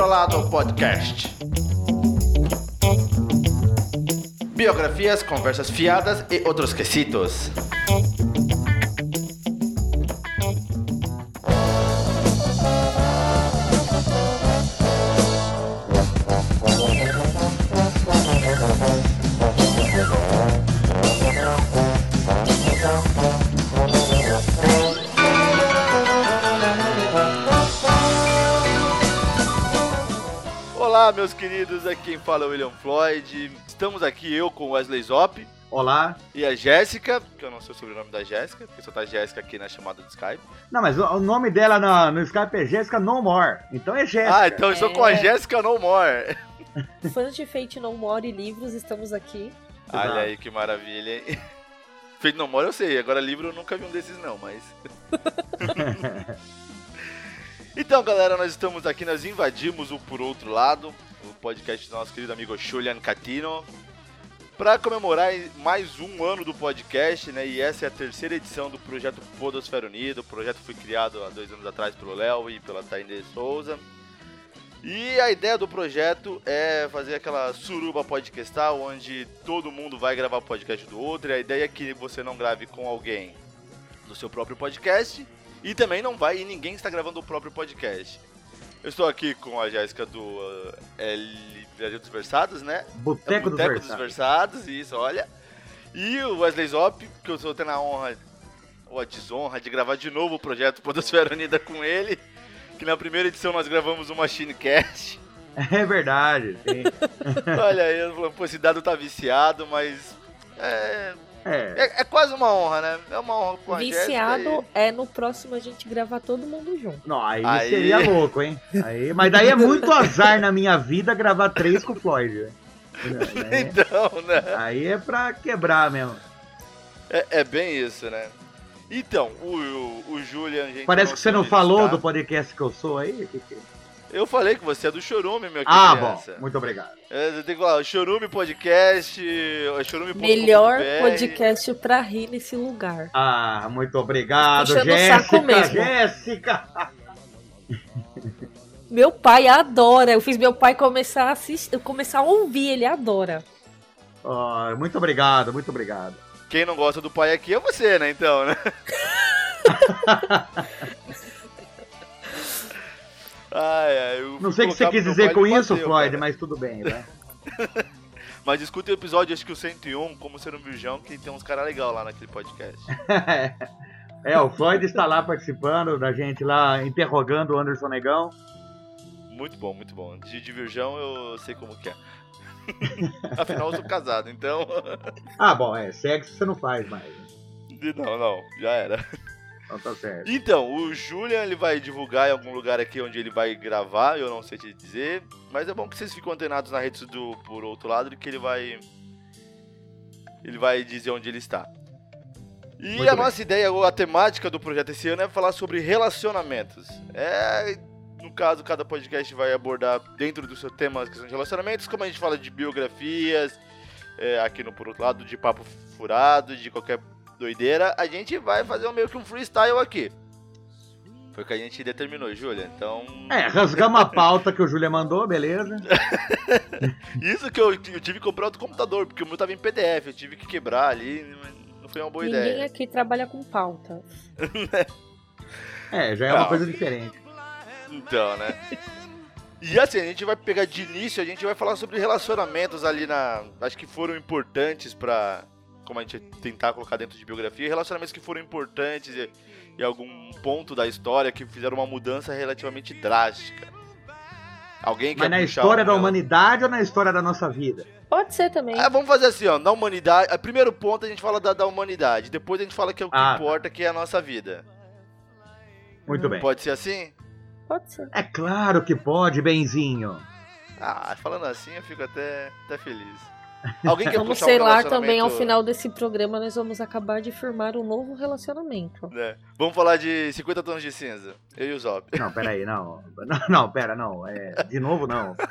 outro lado podcast. Biografias, conversas fiadas e outros quesitos. Olá, meus queridos, aqui quem fala é o William Floyd. Estamos aqui eu com o Wesley Zop Olá. e a Jéssica, que eu não sei o sobrenome da Jéssica, porque só tá Jéssica aqui na chamada do Skype. Não, mas o, nome dela no, no Skype é Jéssica No More. Então é Jéssica. Ah, então eu estou com a É. Jéssica No More. Fãs de Fate No More e livros, estamos aqui. Olha aí que maravilha, hein? Feito No More eu sei, agora livro eu nunca vi um desses não, mas... então, galera, nós estamos aqui, nós invadimos o Por Outro Lado, o podcast do nosso querido amigo Julian Catino, para comemorar mais um ano do podcast, né? E essa é a terceira edição do projeto Podosfera Unida. O projeto foi criado há dois anos atrás pelo Léo e pela Tainê Souza. E a ideia do projeto é fazer aquela suruba podcastal, onde todo mundo vai gravar podcast do outro. E a ideia é que você não grave com alguém do seu próprio podcast. E também não vai e ninguém está gravando o próprio podcast. Eu estou aqui com a Jéssica do uh, L- Brasil dos Versados, né? Boteco, Boteco dos dos Versados. Versados, isso, olha. E o Wesley Zop, que eu estou tendo a honra, ou a desonra, de gravar de novo o projeto Podosfera Unida com ele. Que na primeira edição nós gravamos o Machine Cast. É verdade. sim. Olha aí, eu falando, pô, esse dado tá viciado, mas. É, É. é, é quase uma honra, né? É uma honra com a Viciado Jéssica é no próximo a gente gravar todo mundo junto. Não, aí, Aí- seria louco, hein? Aí, mas daí é muito azar na minha vida gravar três com o Floyd. né? e-? Então, né? Aí é pra quebrar mesmo. É, é bem isso, né? Então, o, o, o Julian, gente. Parece que você não falou está. do podcast que eu sou aí. Que que- Eu falei que você é do Chorume, meu Ah, criança. bom. Muito obrigado. É, você tem que falar, Chorume Podcast, chorume.com.br. Melhor podcast pra rir nesse lugar. Ah, muito obrigado, Puxando o saco Jéssica. mesmo. Jéssica. Meu pai adora. Eu fiz meu pai começar a assistir, começar a ouvir, ele adora. Ah, muito obrigado, muito obrigado. Quem não gosta do pai aqui é você, né? Então, né? ai, ai, Não sei o que você quis dizer com isso, bateu, Floyd, cara. mas tudo bem, né? Mas escuta o episódio, acho que o 101, como ser um virgão, que tem uns caras legais lá naquele podcast. É, o Floyd está lá participando da gente lá, interrogando o Anderson Negão. Muito bom, muito bom. De, de virgão eu sei como que é. Afinal, eu sou casado, então. Ah, bom, é, sexo você não faz mais. né? não, não, já era. Então tá certo. Então, o Julian ele vai divulgar em algum lugar aqui onde ele vai gravar, eu não sei te dizer, mas é bom que vocês fiquem antenados na rede do por outro lado, que ele vai ele vai dizer onde ele está. E Muito a bem. nossa ideia, ou a temática do projeto esse ano é falar sobre relacionamentos. É, no caso, cada podcast vai abordar dentro do seu tema as questões de relacionamentos, como a gente fala de biografias, é, aqui no por outro lado, de papo furado, de qualquer doideira, a gente vai fazer um, meio que um freestyle aqui. Foi o que a gente determinou, Júlia. Então. É, rasgamos a pauta que o Júlia mandou, beleza? Isso que eu, eu tive que comprar outro computador, porque o meu tava em PDF, eu tive que quebrar ali, não foi uma boa Ninguém ideia. aqui trabalha com pauta. É, já é uma Ah. coisa diferente. Então, né? E assim, a gente vai pegar de início, a gente vai falar sobre relacionamentos ali na. Acho que foram importantes pra. Como a gente tentar colocar dentro de biografia, relacionamentos que foram importantes em, em algum ponto da história que fizeram uma mudança relativamente drástica. Alguém Mas na história da humanidade ou na história da nossa vida? Pode ser também. Ah, vamos fazer assim, ó, na humanidade. a Primeiro ponto a gente fala da, da humanidade, depois a gente fala que é o que Ah, tá. importa, que é a nossa vida. Muito bem. Pode ser assim? Pode ser. É claro que pode, benzinho. Ah, falando assim eu fico até, até feliz. Alguém quer Vamos puxar um selar também ao relacionamento- final desse programa, nós vamos acabar de firmar um novo relacionamento. né? Vamos falar de 50 tons de cinza. Eu e o Zop. Não, peraí, não. Não, não, pera, não. É, de novo, não.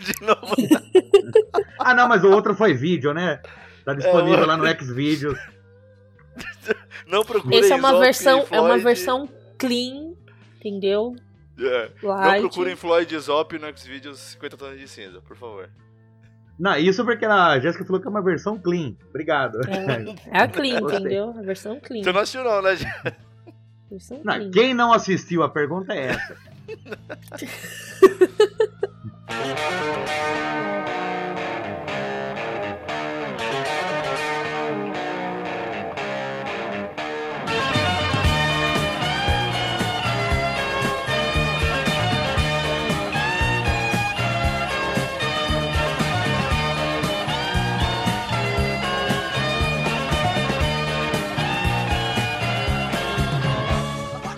De novo. Ah, não, mas o outro foi vídeo, né? Tá disponível É, lá no Xvideos. Não procure Essa é uma Zop versão, é uma versão clean, entendeu? É. Não procurem Floyd Zop no Xvideos 50 tons de cinza, por favor. Não, isso porque a Jéssica falou que é uma versão clean. Obrigado. É, é a clean, Gostei. entendeu? A versão clean. Você não assistiu não, né? Versão Não, clean. quem não assistiu, a pergunta é essa.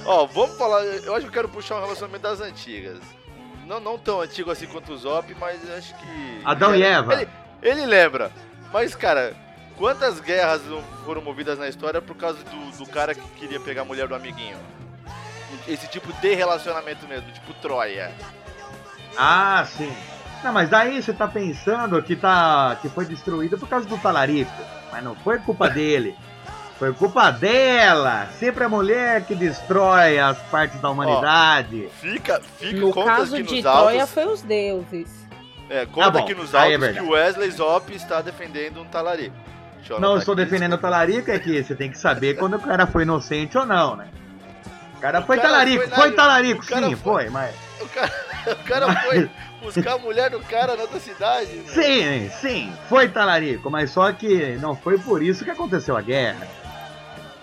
Ó, vamos falar. Eu acho que eu quero puxar um relacionamento das antigas. Não, não tão antigo assim quanto o Zop, mas acho que. Adão e Eva. Ele, ele lembra. Mas, cara, quantas guerras não foram movidas na história por causa do, do cara que queria pegar a mulher do amiguinho? Esse tipo de relacionamento mesmo, tipo Troia. Ah, sim. Não, mas daí você tá pensando que, tá, que foi destruído por causa do talarico. Mas não foi culpa dele. Foi culpa dela. Sempre a mulher que destrói as partes da humanidade. Fica, fica No conta caso aqui de nos Troia autos. foi os deuses. É, conta Ah, bom, aqui nos aí é autos que verdade. o Wesley Zop está defendendo um talarico. Deixa eu não anotar estou defendendo o talarico, é que você tem que saber quando o cara foi inocente ou não, né? O cara O foi cara talarico, foi foi, talarico, sim, foi- foi, mas. O cara, o cara foi buscar a mulher do cara na outra cidade. né? Sim, sim, foi talarico, mas só que não foi por isso que aconteceu a guerra.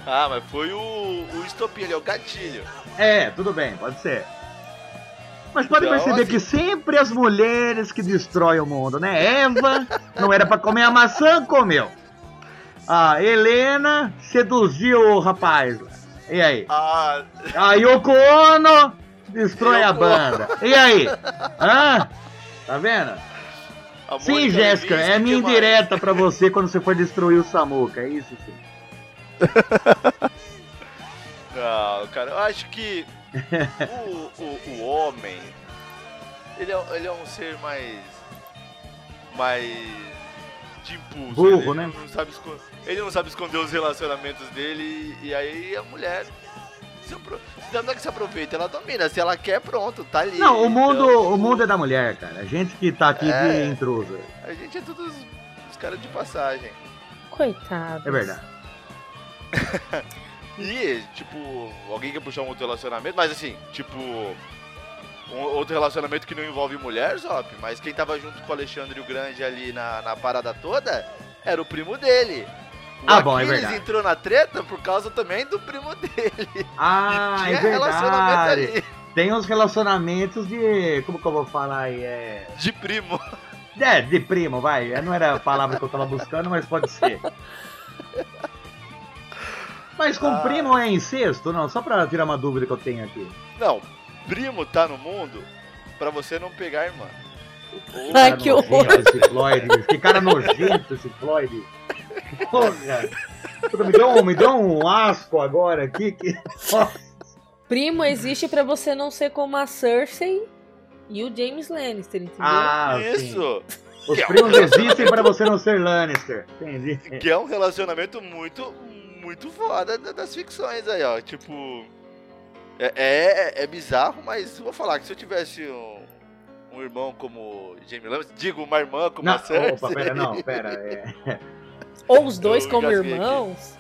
Ah, mas foi o, o estopinho ali, é o gatilho. É, tudo bem, pode ser. Mas pode Então, perceber assim- que sempre as mulheres que destroem o mundo, né? Eva não era pra comer a maçã, comeu. A Helena seduziu o rapaz. E aí? Ah, A Yoko Ono destrói a Yoko banda. E aí? Hã? Tá vendo? a Sim, Jéssica, é minha mais? indireta pra você quando você for destruir o Samuca. É isso sim. Não, cara, eu acho que o, o, o homem, ele é, ele é um ser mais. mais. de impulso. Burro, ele, né? Não sabe esco- ele não sabe esconder os relacionamentos dele e aí a mulher. Se. Não é que se aproveita, ela domina. Se ela quer, pronto, tá ali. Não, o mundo, Então, o mundo é da mulher, cara. A gente que tá aqui de É. intruso. A gente é todos os caras de passagem. Coitado. É verdade. E, tipo, alguém quer puxar um outro relacionamento, mas assim, tipo. Um outro relacionamento que não envolve mulher, Zop, mas quem tava junto com o Alexandre o Grande ali na, na parada toda era o primo dele. O Ah, bom, é Aquiles verdade. entrou na treta por causa também do primo dele. Ah, é verdade. ali Tem uns relacionamentos de. Como que eu vou falar aí? É. de primo. É, de primo, vai. Não era a palavra que eu tava buscando, mas pode ser. Mas com Ah. primo é incesto? Não, só pra tirar uma dúvida que eu tenho aqui. Não, primo tá no mundo pra você não pegar a irmã. Ai, Cara que horror. Esse Floyd, que cara nojento esse Floyd. Porra. Me deu, um, me deu um asco agora aqui. Que... Primo existe pra você não ser como a Cersei e o James Lannister, entendeu? Ah, sim. Isso! Os Que é um primos existem pra você não ser Lannister. Entendi. Que é um relacionamento muito, muito foda da- das ficções aí, ó. Tipo. É, é, é bizarro, mas vou falar que se eu tivesse um, um irmão como Jamie Lannister, digo, uma irmã como Não, a Cersei. opa, pera, não, pera. É, Ou os dois Eu como irmãos.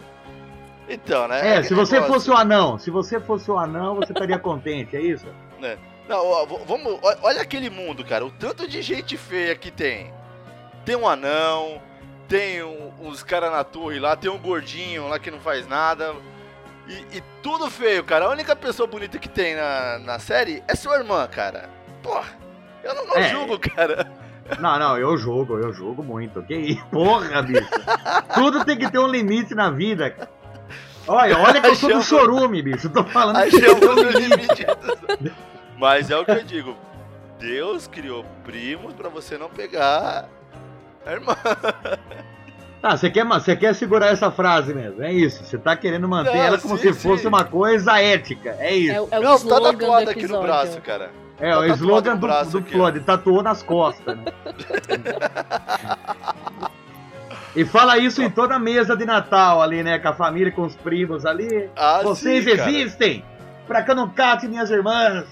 Então, né? É, se você negócio. fosse o anão, se você fosse o anão, você estaria contente, é isso? Não, ó, vamos. Olha aquele mundo, cara. O tanto de gente feia que tem. Tem um anão, tem um- uns caras na torre lá, tem um gordinho lá que não faz nada. E, e tudo feio, cara. A única pessoa bonita que tem na, na série é sua irmã, cara. Porra, eu não, não É. julgo, cara. Não, não, eu jogo, eu jogo muito. Que isso? Porra, bicho. Tudo tem que ter um limite na vida, cara. Olha, olha que eu sou do chorume, bicho. Tô falando que que Achamos ter um o limite. Mas é o que eu digo. Deus criou primos pra você não pegar a irmã. Ah, você quer, você quer segurar essa frase mesmo, é isso. Você tá querendo manter Não, ela como sim, se fosse sim. uma coisa ética, é É, isso. o- é o não, tá slogan tatuado do aqui no braço, cara. É, tá o slogan do, braço do. Floyd, tatuou nas costas. Né? e fala isso em toda a mesa de Natal ali, né? Com a família, com os primos ali. Ah, Vocês sim, cara. existem! Pra que eu não cate minhas irmãs!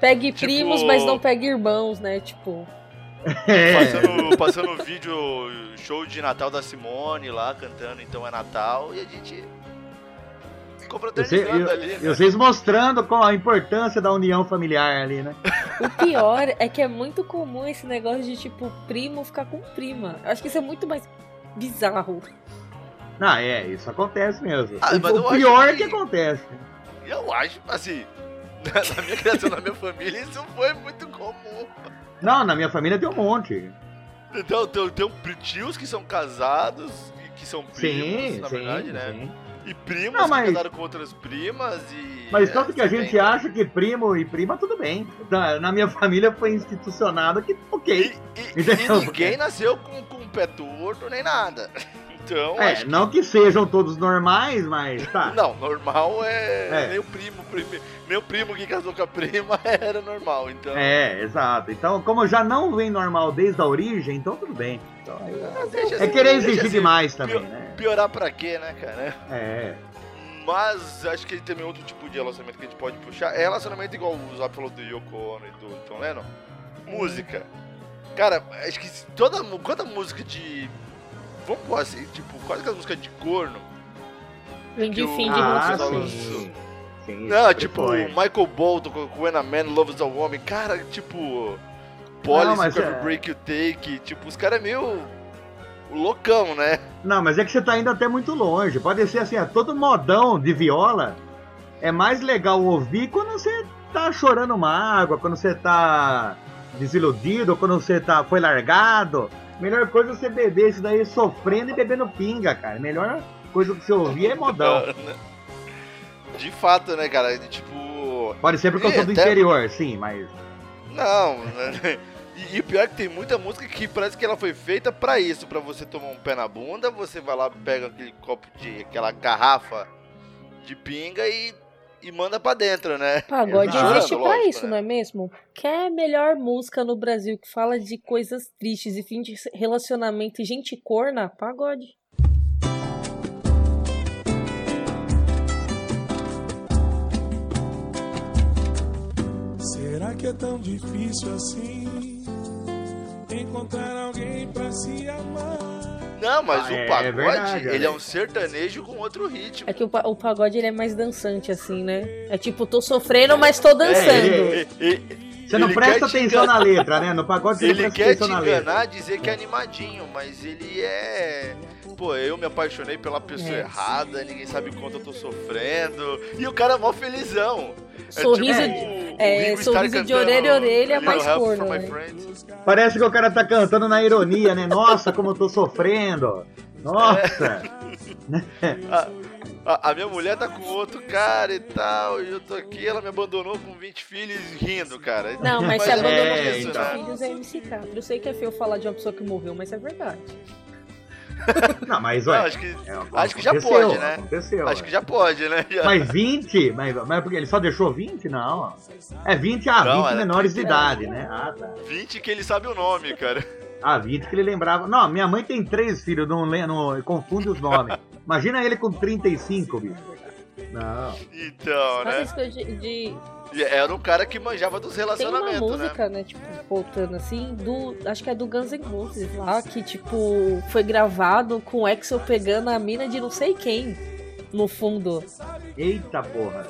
Pegue primos, mas não pegue irmãos, né? Tipo. É. Passando, passando vídeo, show de Natal da Simone lá, cantando Então é Natal, e a gente confraternizando ali. Né? E vocês mostrando com a importância da união familiar ali, né? O pior é que é muito comum esse negócio de, tipo, primo ficar com prima. Eu acho que isso é muito mais bizarro. Não, é, isso acontece mesmo. Ah, o, o pior que... é que acontece. Eu acho, assim, na minha criação, na minha família, isso foi muito comum. Não, na minha família tem um monte. Então, tem, tem tios que são casados, que são primos, sim, na sim, verdade, né? Sim. E primos não, mas... que casaram com outras primas e. Mas tanto é, que a gente acha que primo e prima tudo bem. Na minha família foi institucionado que ok. E, e, e ninguém nasceu com, com um pé torto nem nada. Então, é, que... não que sejam todos normais, mas tá. não, normal é, é. meu primo, primo, meu primo que casou com a prima era normal, então. É, exato. Então, como já não vem normal desde a origem, então tudo bem. Então, é, é assim, querer exigir assim, demais também, pior, né? Piorar pra quê, né, cara? É. Mas acho que tem outro tipo de relacionamento que a gente pode puxar. É relacionamento igual o Zap falou do Yoko Ono e do John Lennon. Música. Cara, acho que toda, toda música de Vamos pôr assim, tipo, quase que as músicas de corno. Vem de fim de ah, sim. sim. Não, tipo, foi. Michael Bolton com When a Man Loves a Woman. Cara, tipo. Policy, é... Break You Take. Tipo, os caras é meio. loucão, né? Não, mas é que você tá indo até muito longe. Pode ser assim, é todo modão de viola. É mais legal ouvir quando você tá chorando mágoa, quando você tá desiludido, quando você tá, foi largado. Melhor coisa é você beber isso daí sofrendo e bebendo pinga, cara. Melhor coisa que você ouvir é modão. De fato, né, cara? Tipo. Pode ser porque eu sou do até... interior, sim, mas. Não, né? E, o pior é que tem muita música que parece que ela foi feita para isso, para você tomar um pé na bunda, você vai lá, pega aquele copo de. aquela garrafa de pinga e e manda para dentro, né? Pagode Exato. existe para isso, né? não é mesmo? Quer melhor música no Brasil que fala de coisas tristes e fim de relacionamento e gente corna? Pagode. Será que é tão difícil assim encontrar alguém para se amar? Não, mas ah, o é, pagode, é verdade, ele é. é um sertanejo com outro ritmo. É que o, o, pagode ele é mais dançante, assim, né? É tipo, tô sofrendo, mas tô dançando. É, você não presta atenção na letra, né? No pagode você ele não presta atenção na letra. Ele quer te enganar, dizer que é animadinho, mas ele é... Pô, eu me apaixonei pela pessoa é. errada, ninguém sabe quanto eu tô sofrendo. E o cara é mó felizão. Sorriso, é, tipo, é, sorriso de orelha a orelha mais corno. Né? Parece que o cara tá cantando na ironia, né? Nossa, como eu tô sofrendo. Nossa. É. a, a, a, minha mulher tá com outro cara e tal, e eu tô aqui, ela me abandonou com 20 filhos rindo, cara. Não, mas, mas se é abandonou com 20 então. filhos é MC4. Eu sei que é feio falar de uma pessoa que morreu, mas é verdade. Não, mas olha. Não, acho que, é, acho que já pode, né? Aconteceu. Acho que já pode, né? Já. Mas 20? Mas, mas porque ele só deixou 20? Não. É 20 a ah, 20 menores de idade, né? Ah, tá. 20 que ele sabe o nome, cara. Ah, 20 que ele lembrava. Não, minha mãe tem três filhos, não, não confunde os nomes. Imagina ele com 35, bicho. Não. Então, né? De, de, era um cara que manjava dos relacionamentos, Tem uma né? música, né? né? Tipo, voltando assim, do. Acho que é do Guns N' Roses lá, que, tipo, foi gravado com o Exo pegando a mina de não sei quem no fundo. Eita porra,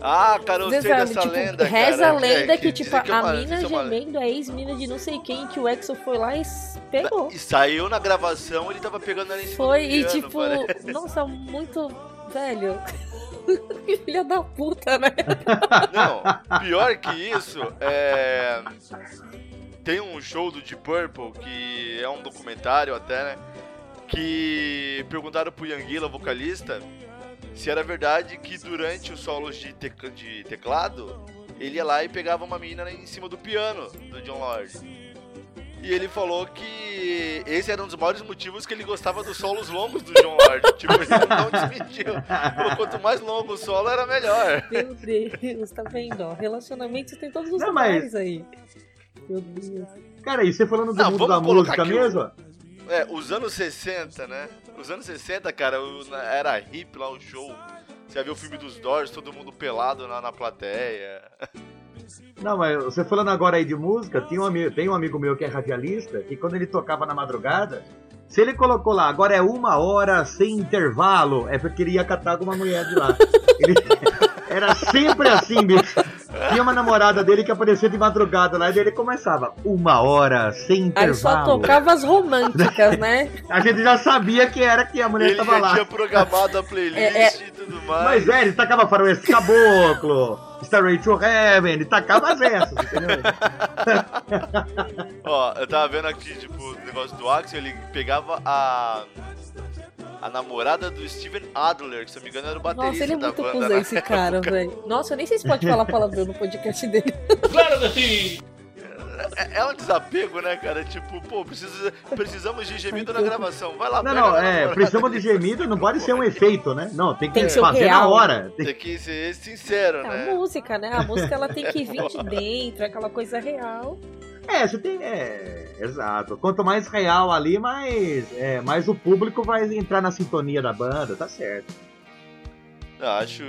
Ah, cara, eu sei sabe, dessa tipo, lenda, Reza cara, a lenda é, que, que, tipo, que a mina é gemendo, a ex-mina de não sei quem, que o Exo foi lá e pegou. E saiu na gravação, ele tava pegando ela em cima Foi, e tipo, parece. nossa, muito velho. Filha da puta, né? Não, pior que isso, é... tem um show do Deep Purple, que é um documentário até, né? Que perguntaram pro Yanguila, vocalista, se era verdade que durante os solos de, de teclado, ele ia lá e pegava uma menina em cima do piano do John Lord. E ele falou que esse era um dos maiores motivos que ele gostava dos solos longos do John Lord. tipo, ele não desmentiu. Quanto mais longo o solo, era melhor. Meu Deus, tá vendo? Relacionamentos tem todos os não, mas... aí. Meu Deus. Cara, e você falando do não, mundo da música mesmo? O... É, os anos 60, né? Os anos 60, cara, era hip lá o show. Você ia ver o filme dos Doors, todo mundo pelado na, na plateia. Não, mas você falando agora aí de música, tem um, amigo, tem um amigo meu que é radialista, que quando ele tocava na madrugada, se ele colocou lá, agora é uma hora sem intervalo, é porque ele ia catar alguma mulher de lá. Ele, era sempre assim, bicho. Tinha uma namorada dele que aparecia de madrugada lá e ele começava uma hora sem intervalo. Aí só tocava as românticas, né? A gente já sabia que era que a mulher Ele tava já lá. tinha programado a playlist É, e tudo mais. Mas é, ele tacava Faroeste Caboclo, Starway to Heaven, ele tacava as essas, entendeu? Ó, eu tava vendo aqui, tipo, o negócio do Axel, ele pegava a. A namorada do Steven Adler, que se eu não me engano era o baterista Nossa, ele é da muito banda. né? esse cara, velho. Nossa, eu nem sei se pode falar palavrão no podcast dele. É, é um desapego, né, cara? Tipo, pô, precisa, precisamos de gemido na gravação. Vai lá, Não, não, é, precisamos de gemido, não pode ser um efeito, né? Não, tem que, Tem que fazer na real. hora. Tem- Tem que ser sincero, É a né? música, né? A música ela tem que vir de dentro, aquela coisa real. É, você tem. É, exato. Quanto mais real ali, mais, é, mais o público vai entrar na sintonia da banda, tá certo. Acho,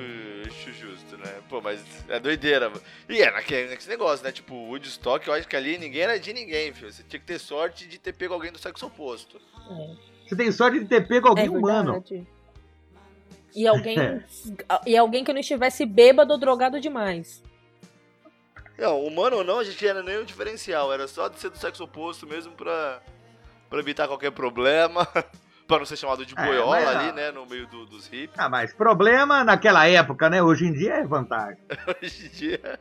acho justo, né? Pô, mas é doideira. E é naquele, naquele negócio, né? Tipo, o Woodstock, eu acho que ali ninguém era de ninguém, filho. Você tinha que ter sorte de ter pego alguém do sexo oposto. É, Você tem sorte de ter pego alguém é humano. E alguém, e alguém que não estivesse bêbado ou drogado demais. Não, humano ou não, a gente era nem o diferencial. Era só de ser do sexo oposto mesmo pra, pra evitar qualquer problema. pra não ser chamado de É, boiola mas ali, né? No meio do- dos hippies. Ah, mas problema naquela época, né? Hoje em dia é vantagem. Hoje em dia.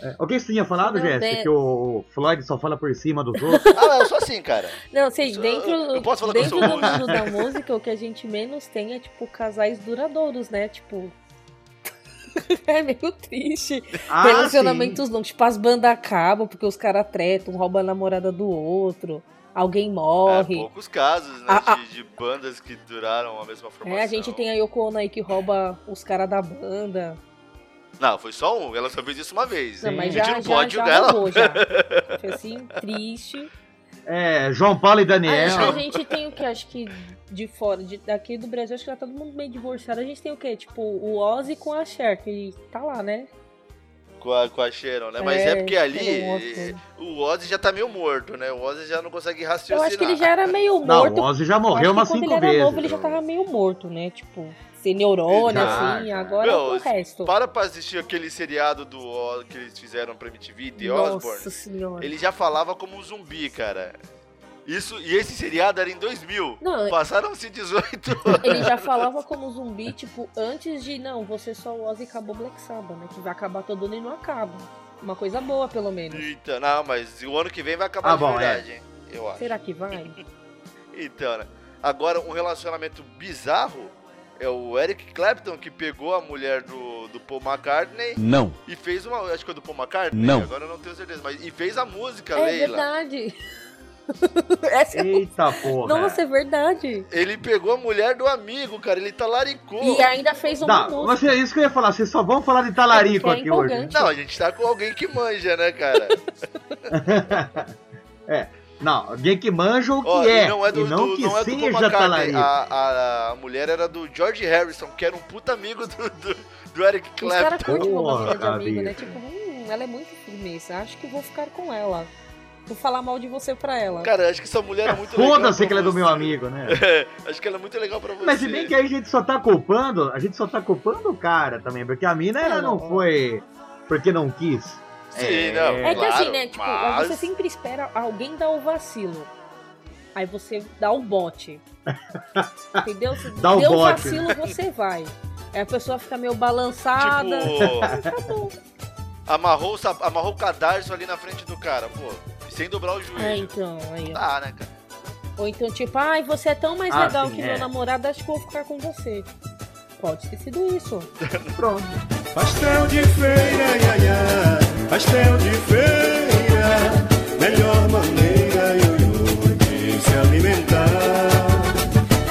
É, o que você tinha falado, Jéssica? Que o Floyd só fala por cima dos outros? Ah, não, eu sou assim, cara. Não, assim, Isso, dentro, eu posso falar que eu dentro sou do mundo da música, o que a gente menos tem é, tipo, casais duradouros, né? Tipo. é meio triste. Ah, Relacionamentos longos. Tipo, as bandas acabam porque os caras tretam, um rouba a namorada do outro, alguém É, morre. poucos casos, né? A- a- de, de bandas que duraram a mesma formação. É, a gente tem a Yoko Ono aí que rouba os caras da banda. Não, foi só um. Ela só fez isso uma vez. Não, mas Sim. A já, gente não já, pode já julgar ela. rolou, já. Foi assim, triste. É, João Paulo e Daniel. que a gente tem o que? Acho que de fora, de, daqui do Brasil, acho que já tá todo mundo meio divorciado. A gente tem o quê? Tipo, o Ozzy com a Cher, que tá lá, né? Com a, com a Sharon, né? Mas é, É, porque ali eh, o Ozzy já tá meio morto, né? O Ozzy já não consegue Eu raciocinar. acho que ele já era meio Não, morto. o Ozzy já Eu morreu umas que quando cinco ele era vezes. novo, ele já tava meio morto, né? Tipo, sem neurônio, assim. Agora Meu, o resto. Para pra assistir aquele seriado do que eles fizeram pra MTV, The Osborne. Nossa senhora. Ele já falava como um zumbi, cara. Isso, e esse seriado era em 2000. Não, Passaram-se 18 ele já falava como zumbi, tipo, antes de, não, você só o Ozzy acabou Black Sabbath, né? Que vai acabar todo ano e não acaba. Uma coisa boa, pelo menos. Eita, não, mas o ano que vem vai acabar Ah, de bom, verdade, hein? Eu acho. Será que vai? Então, né? Agora, um relacionamento bizarro é o Eric Clapton que pegou a mulher do, do Paul McCartney Não. e fez uma. Acho que foi do Paul McCartney? Não. Agora eu não tenho certeza, mas. E fez a música, é Leila. verdade. Essa é... Eita porra. Nossa, é verdade. Ele pegou a mulher do amigo, cara. Ele talaricou. E ainda fez uma Não, mas é isso que eu ia falar. Vocês só vão falar de talarico É, aqui é hoje. Não, a gente tá com alguém que manja, né, cara? Não, alguém que manja o que é. não é do, e não do- que não é seja McCartney. talarico. A, a, a mulher era do George Harrison, que era um puta amigo do, do, do Eric Os caras Clapton. curtem uma de amigo, né? Tipo, hum, ela é muito firmeza. Acho que vou ficar com ela. Vou falar mal de você pra ela. Cara, acho que essa mulher é muito legal. Foda-se que ela é do meu amigo, né? É, acho que ela é muito legal pra você. Mas se bem que aí a gente só tá culpando, a gente só tá culpando o cara também, porque a mina ela não Não. foi porque não quis. Sim, É. não. É que claro, assim, né? Tipo, mas... você sempre espera alguém dar o vacilo. Aí você dá o bote. Entendeu? Se Dá o deu bote. vacilo, você vai. Aí a pessoa fica meio balançada. Tipo, Tá bom. amarrou, o amarrou o cadarço ali na frente do cara, pô. Sem dobrar o joelho. É, então, aí, ó. Tá, né, cara? Ou então, tipo, ai, você é tão mais Ah, legal sim, que é. meu namorado, acho que eu vou ficar com você. Pode ter sido isso. Pronto. Pastel de feira, ia, ia, pastel de feira, melhor maneira eu, eu, de se alimentar.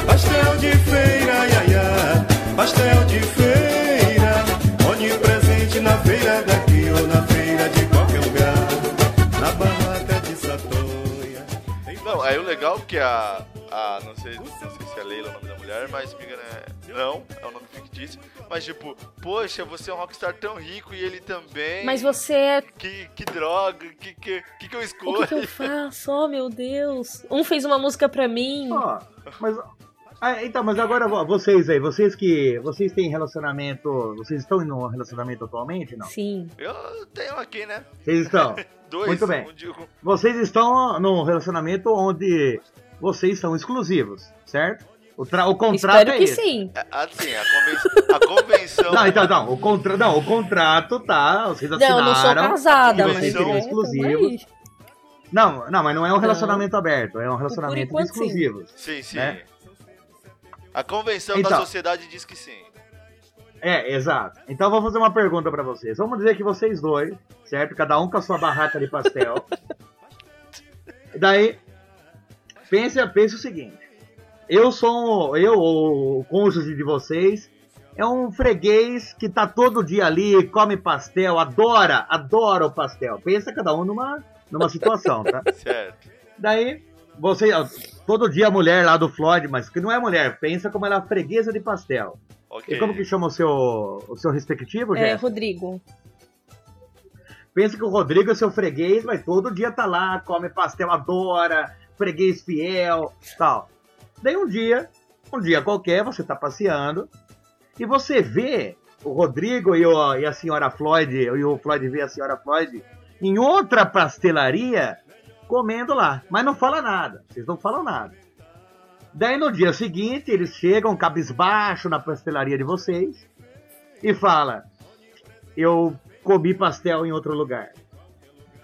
Pastel de feira, ia, ia, pastel de feira, aí o legal que a. a não, sei, não sei se é Leila o nome da mulher, mas se me engano é. Não, é um nome fictício. Mas tipo, poxa, você é um rockstar tão rico e ele também. Mas você é. Que, que droga, que, que, que, que eu O escolho? que, que eu faço? Oh, meu Deus. Um fez uma música pra mim. Ó, mas. Ah, então, mas agora vo- vocês aí, vocês que. Vocês têm relacionamento. Vocês estão em um relacionamento atualmente? Não? Sim. Eu tenho aqui, né? Vocês estão. Dois. Muito bem. Um Vocês estão num relacionamento onde vocês são exclusivos, certo? O, tra- o contrato Espero é que esse. sim. assim, a, conven- a convenção. Não, então, não, o, contra... não, o contrato tá. Vocês assinaram. Não, eu não sou casada, vocês seriam é, exclusivos. tamo aí. Não, não, mas não é um Não. relacionamento aberto, é um relacionamento de enquanto, sim. exclusivos. Sim, sim. né? A convenção da Então. sociedade diz que sim. É, exato. Então eu vou fazer uma pergunta pra vocês. Vamos dizer que vocês dois, certo? Cada um com a sua barraca de pastel. Daí, pense, pense o seguinte. Eu sou, um- eu, o cônjuge de vocês, é um freguês que tá todo dia ali, come pastel, adora, adora o pastel. Pensa cada um numa, numa situação, tá? Certo. Daí, você, todo dia a mulher lá do Floyd, mas que não é mulher, pensa como ela é freguesa de pastel. Ok. E como que chama o seu, o seu respectivo, É, Jéssica? Rodrigo. Pensa que o Rodrigo é seu freguês, mas todo dia tá lá, come pastel, adora, freguês fiel, tal. Daí um dia, um dia qualquer, você tá passeando e você vê o Rodrigo e, o- e a senhora Floyd, e o Floyd vê a senhora Floyd em outra pastelaria comendo lá, mas não fala nada, vocês não falam nada. Daí no dia seguinte, eles chegam cabisbaixo na pastelaria de vocês e fala: Eu comi pastel em outro lugar.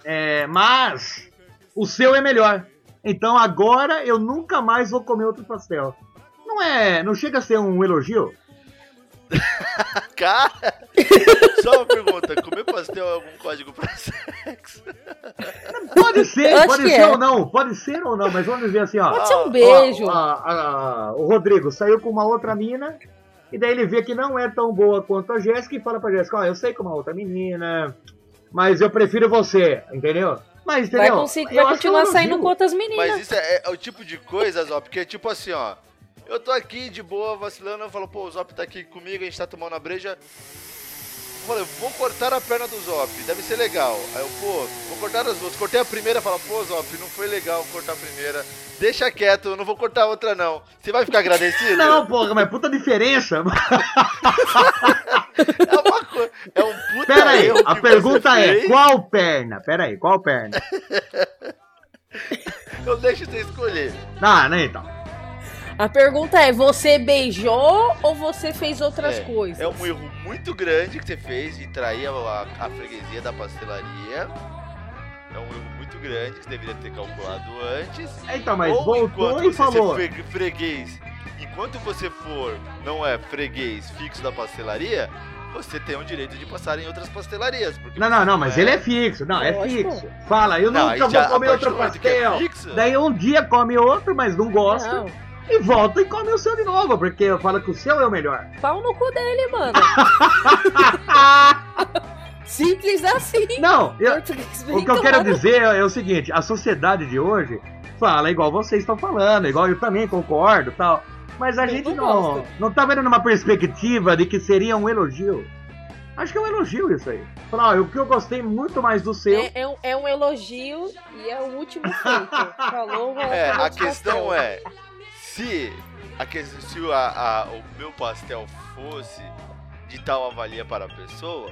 É, mas o seu é melhor. Então agora eu nunca mais vou comer outro pastel. Não é. Não chega a ser um elogio? Cara! Só uma pergunta: comer pastel é algum código pra sexo? Pode ser, pode que ser é. ou não, pode ser ou não, mas vamos dizer assim, ó. Pode ser um beijo. Ó, a- a- o Rodrigo saiu com uma outra mina, e daí ele vê que não é tão boa quanto a Jéssica e fala pra Jéssica, ó, eu sei com uma outra menina, mas eu prefiro você, entendeu? Mas, Vai, entendeu? conseguir, Eu vai que é um continuar saindo com outras meninas. Mas isso é, é o tipo de coisa, Zó, porque tipo assim, ó. Eu tô aqui de boa, vacilando, eu falo, pô, o Zop tá aqui comigo, a gente tá tomando a breja. Eu falei, vou cortar a perna do Zop, deve ser legal. Aí eu, pô, vou cortar as outras. Cortei a primeira, fala, pô, Zop, não foi legal cortar a primeira. Deixa quieto, eu não vou cortar a outra não. Você vai ficar agradecido? Não, porra, mas puta diferença. É uma coisa. É um puta Pera aí, a pergunta é, fez. qual perna? Pera aí, qual perna? Eu deixo você escolher. Ah, né, então. A pergunta é: você beijou ou você fez outras É, coisas? É um erro muito grande que você fez de trair a, a- a freguesia da pastelaria. É um erro muito grande que você deveria ter calculado antes. Então, mas Ou voltou enquanto e você falou. ser fre- freguês, enquanto você for, não é freguês fixo da pastelaria, você tem o direito de passar em outras pastelarias. porque Não, você não, não, mas ele é fixo. Não, é Lógico. fixo. Fala, eu Não, nunca vou comer outro é pastel. fixo, Daí um dia come outro, mas não gosta. Não, E volta e come o seu de novo, porque eu falo que o seu é o melhor. pau no cu dele, mano. Simples assim. Não, eu- o que eu quero dizer é o seguinte, a sociedade de hoje fala igual vocês estão falando, igual eu também concordo e tal. Mas a Eu gente não não, gosto. não tá vendo numa perspectiva de que seria um elogio. Acho que é um elogio isso aí. Falar, ó, o que eu gostei muito mais do seu. É, é um, é um elogio e é o último feito. Falou, É, a questão é, se, a se a- a- o meu pastel fosse de tal avalia para a pessoa,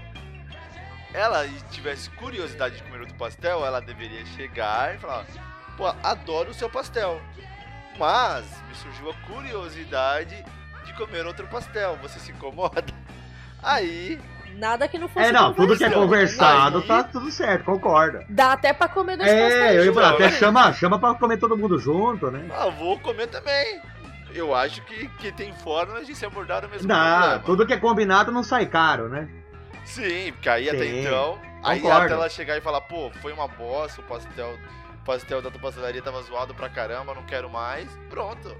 ela tivesse curiosidade de comer outro pastel, ela deveria chegar e falar, pô, adoro o seu pastel, mas me surgiu a curiosidade de comer outro pastel, você se incomoda? Aí, Nada que não fosse É, não, tudo que é conversado. tá tudo certo, concordo. Dá até pra comer dois É, eu ia falar, até chama, chama pra comer todo mundo junto, né? ah, vou comer também. Eu acho que, que tem formas de se abordar o mesmo Não, problema. tudo que é combinado não sai caro, né? Sim, porque aí até Sim, então. Aí concordo. até ela chegar e falar, pô, foi uma bosta, o pastel, o pastel da tua pastelaria tava zoado pra caramba, não quero mais. Pronto.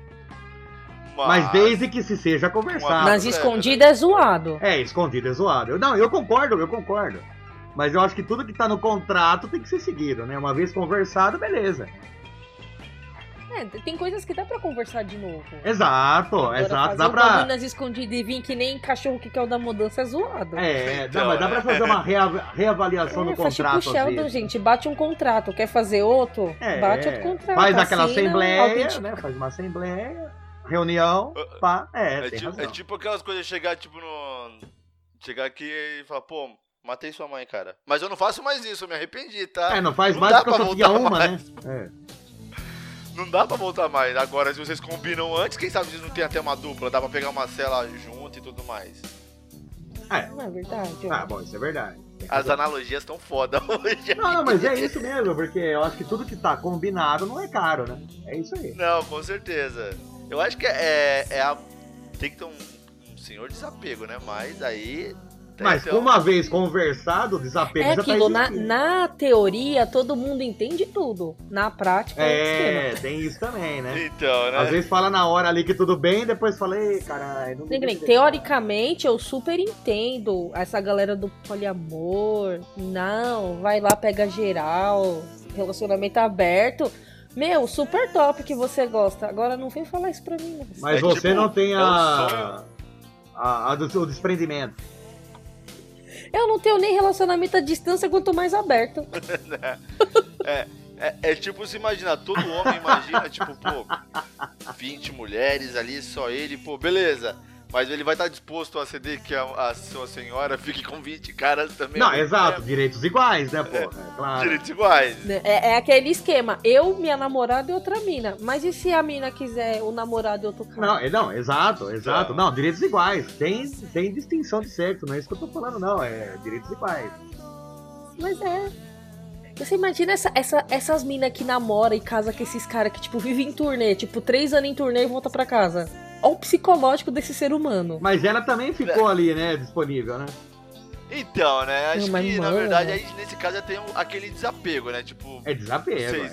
Mas desde que se seja conversado. Nas Ah, escondidas é zoado. É, escondido é zoado. Eu- Não, eu concordo, eu concordo. Mas eu acho que tudo que tá no contrato tem que ser seguido, né? Uma vez conversado, beleza. É, tem coisas que dá pra conversar de novo. Exato, Agora, exato. fazer Dá um pra. bagulho nas escondidas e vir que nem cachorro que quer o da mudança é zoado. É, Então, dá, mas dá pra né? fazer uma rea- reavaliação do É, faz tipo o contrato. às Sheldon, vezes. gente. Bate um contrato. Quer fazer outro? É, bate outro contrato. Faz aquela assina, assembleia, né? Faz uma assembleia, reunião, pá. É, É, tem tipo, razão. é tipo aquelas coisas chegar, tipo, no. Chegar aqui e falar, pô, matei sua mãe, cara. Mas eu não faço mais isso, eu me arrependi, tá? É, não faz não mais dá porque eu pra só tinha voltar uma, mais. né? É. Não dá pra voltar mais. Agora, se vocês combinam antes, quem sabe vocês não tem até uma dupla, dá pra pegar uma cela junto e tudo mais. Não é verdade. Ah, bom, isso é verdade. As analogias estão foda hoje. Não, não, mas é isso mesmo, porque eu acho que tudo que tá combinado não é caro, né? É isso aí. Não, com certeza. Eu acho que é, é a. Tem que ter um, um senhor desapego, né? Mas aí. Mas um- uma vez conversado, o desapego É já aquilo, tá na, na teoria todo mundo entende tudo. Na prática é, É, tem isso também, né? Então, né? Às vezes fala na hora ali que tudo bem, depois fala, ei, caralho, não deixa." Teoricamente, eu super entendo essa galera do poliamor. Não, vai lá, pega geral. Relacionamento aberto. Meu, super top que você gosta. Agora não vem falar isso pra mim, não. Mas É você tipo, não tem é a, a, a do seu desprendimento. Eu não tenho nem relacionamento à distância, quanto mais aberto. É, é tipo se imaginar, todo homem imagina, tipo, pô, 20 mulheres ali, só ele, pô, beleza. Mas ele vai estar disposto a ceder que a, a sua senhora fique com 20 caras também. Não, exato, tempo? direitos iguais, né, porra? É claro. Direitos iguais. É, é aquele esquema. Eu, minha namorada e outra mina. Mas e se a mina quiser o namorado e outro cara? Não, é- não, exato, exato. Não. Não, direitos iguais. Tem, tem distinção de sexo, não é isso que eu tô falando, não. É direitos iguais. Mas é. Você imagina essa, essa- essas minas que namoram e casa com esses caras que, tipo, vivem em turnê, tipo, três anos em turnê e volta pra casa. Olha o psicológico desse ser humano. Mas ela também ficou ali, né, disponível, né? Então, né, acho Não, mas que, na mano, verdade, né? aí nesse caso já tem um- aquele desapego, né, tipo... É desapego, Não sei é.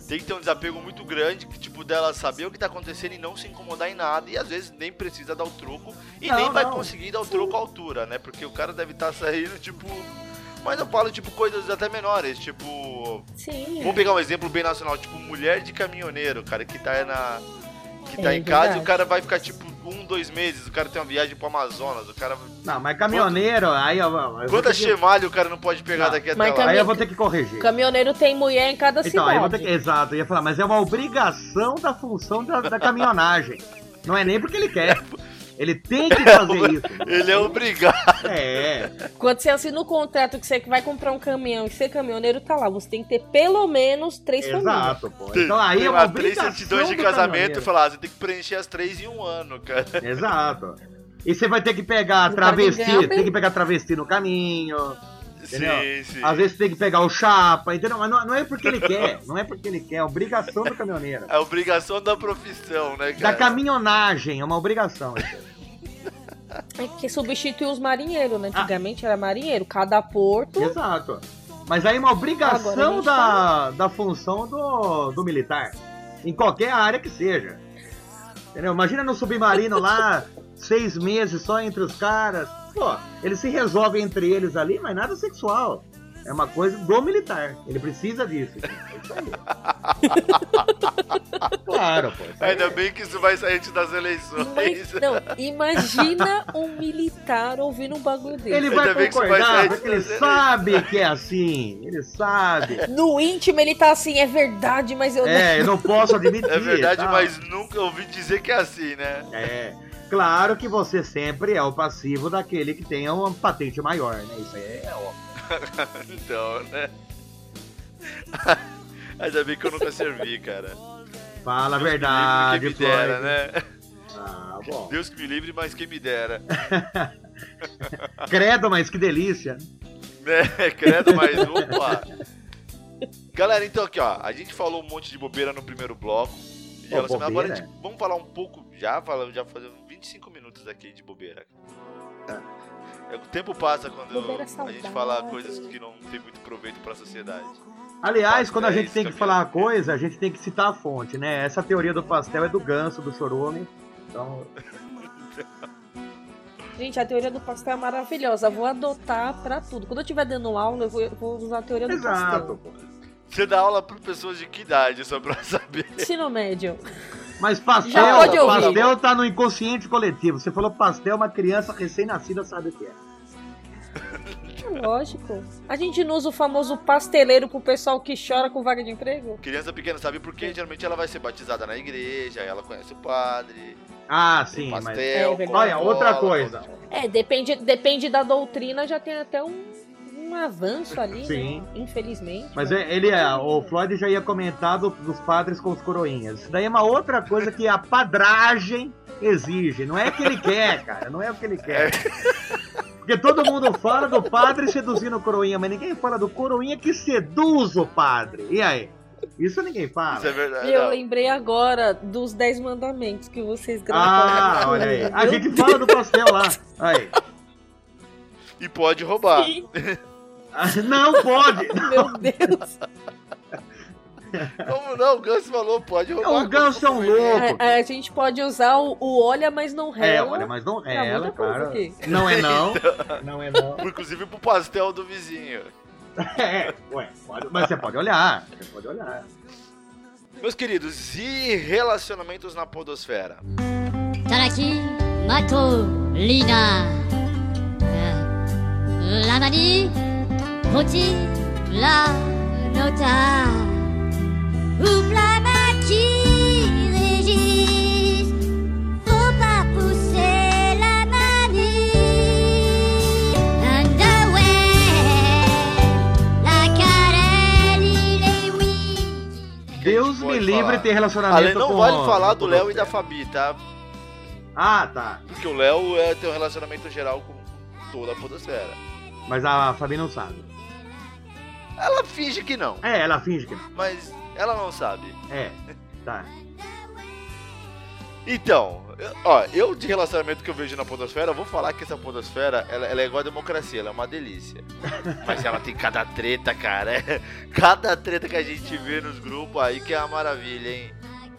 se tem que ter um desapego muito grande, que tipo, dela saber o que tá acontecendo e não se incomodar em nada, e às vezes nem precisa dar o troco, e Não, nem vai não. conseguir dar o troco à altura, né? Porque o cara deve estar saindo, tipo. Mas eu falo, tipo, coisas até menores, tipo. Sim. Vamos pegar um exemplo bem nacional, tipo, mulher de caminhoneiro, cara, que tá na. Que tá É em casa e verdade. o cara vai ficar, tipo, um, dois meses, o cara tem uma viagem pro Amazonas, o cara. Não, mas caminhoneiro, aí vou Quanta que- chemalha o cara não pode pegar Não, daqui até mas lá? Aí eu vou ter que corrigir. Caminhoneiro tem mulher em cada Então, aí eu vou cidade. ter que. Exato, eu ia falar, mas é uma obrigação da função da, da caminhonagem. Não é nem porque ele quer. Ele tem que fazer isso. Ele é obrigado. É, Quando você assina o contrato que você vai comprar um caminhão e ser caminhoneiro, tá lá. Você tem que ter pelo menos três famílias. exato, pô. Então aí tem é uma lá três certidões de casamento e falar, ah, você tem que preencher as três em um ano, cara. Exato. E você vai ter que pegar travesti, bem. tem que pegar travesti no caminho. Entendeu? Sim, sim. Às vezes tem que pegar o chapa, entendeu? Mas não, não é porque ele quer, não é porque ele quer, é obrigação do caminhoneiro. É obrigação da profissão, né, Da cara? caminhonagem, é uma obrigação. É que substitui os marinheiros, Ah. né? Antigamente era marinheiro. Cada porto. Exato. Mas aí é uma obrigação da, da função do, do militar. Em qualquer área que seja. Entendeu? Imagina no submarino lá, seis meses só entre os caras. Pô, eles se resolvem entre eles ali, mas nada sexual. É uma coisa do militar. Ele precisa disso. É isso aí. claro, pô. isso aí Ainda é- bem que isso vai sair antes das eleições. Mas, não, imagina um militar ouvindo um bagulho desse. Ele vai Ainda vai concordar, sair porque ele sabe que é assim. Ele sabe. No íntimo ele tá assim, é verdade, mas eu É, eu não posso admitir. É verdade, tal. mas nunca ouvi dizer que é assim, né? É. Claro que você sempre é o passivo daquele que tenha uma patente maior, né? Isso aí é óbvio. Então, né? Ainda bem que eu nunca servi, cara. Fala a verdade, Quem me dera, né? Ah, bom. Deus que me livre, mas quem me dera. Credo, mas que delícia. É, credo, mas opa. Galera, então aqui, ó. A gente falou um monte de bobeira no primeiro bloco. E Pô, ela- agora gente, vamos falar um pouco. Já falamos, já fazendo 25 minutos aqui de bobeira. É, O tempo passa quando a gente fala coisas que não tem muito proveito pra sociedade. Aliás, quando a gente tem que caminhão. falar uma coisa, a gente tem que citar a fonte, né? Essa teoria do pastel é do ganso, do chorume. Então, Gente, a teoria do pastel é maravilhosa. Vou adotar pra tudo. Quando eu estiver dando aula, eu vou, eu vou usar a teoria do exato. pastel. pô. Você dá aula pra pessoas de que idade, só pra saber? Ensino médio. Mas pastel, pastel tá no inconsciente coletivo. Você falou pastel, uma criança recém-nascida sabe o que é. É lógico. A gente não usa o famoso pasteleiro pro pessoal que chora com vaga de emprego? Criança pequena sabe por quê? Geralmente ela vai ser batizada na igreja, ela conhece o padre, Ah, sim, mas. pastel, É verdade. Olha, outra coisa. É, depende, depende da doutrina, já tem até um, um avanço ali, Sim. né? Infelizmente. Mas né? é- ele é, o Floyd já ia comentar do- dos padres com os coroinhas. Isso daí é uma outra coisa que a padragem exige. Não é que ele quer, cara. Não é o que ele quer. Porque todo mundo fala do padre seduzindo o coroinha, mas ninguém fala do coroinha que seduz o padre. E aí? Isso ninguém fala. Isso é verdade. E eu não. lembrei agora dos 10 mandamentos que vocês gravaram. Ah, olha aí. A gente fala do pastel lá. Aí. E pode roubar. Sim, Não pode! Meu Deus! Como não? O Gans falou, pode roubar. Os Gans são é né? loucos. A, é, a, gente pode usar o, o, olha, mas não é, rela. É, olha, mas não tá rela, claro. Não é não. Então, não é não. Inclusive pro pastel do vizinho. É, ué, pode, mas você pode olhar. Você pode olhar. Meus queridos, e relacionamentos na podosfera? Taraki, Mato, Lina, Lamani rôti, la nota, ou la qui régisse. Faut pas pousser la manie. Underwear, la Carelli, les oui. Deus me livre de ter relacionamento Ale, não com... vale falar do Léo e da Fabi, tá? Ah, tá. Porque o Léo é, tem um relacionamento geral com toda a podosfera. Mas a Fabi não sabe. Ela finge que não, É, ela finge que não. mas ela não sabe. É, tá. Então, ó, eu de relacionamento que eu vejo na podosfera, eu vou falar que essa podosfera, ela, ela é igual a democracia, ela é uma delícia. Mas ela tem cada treta, cara. Cada treta que a gente vê nos grupos aí que é uma maravilha, hein?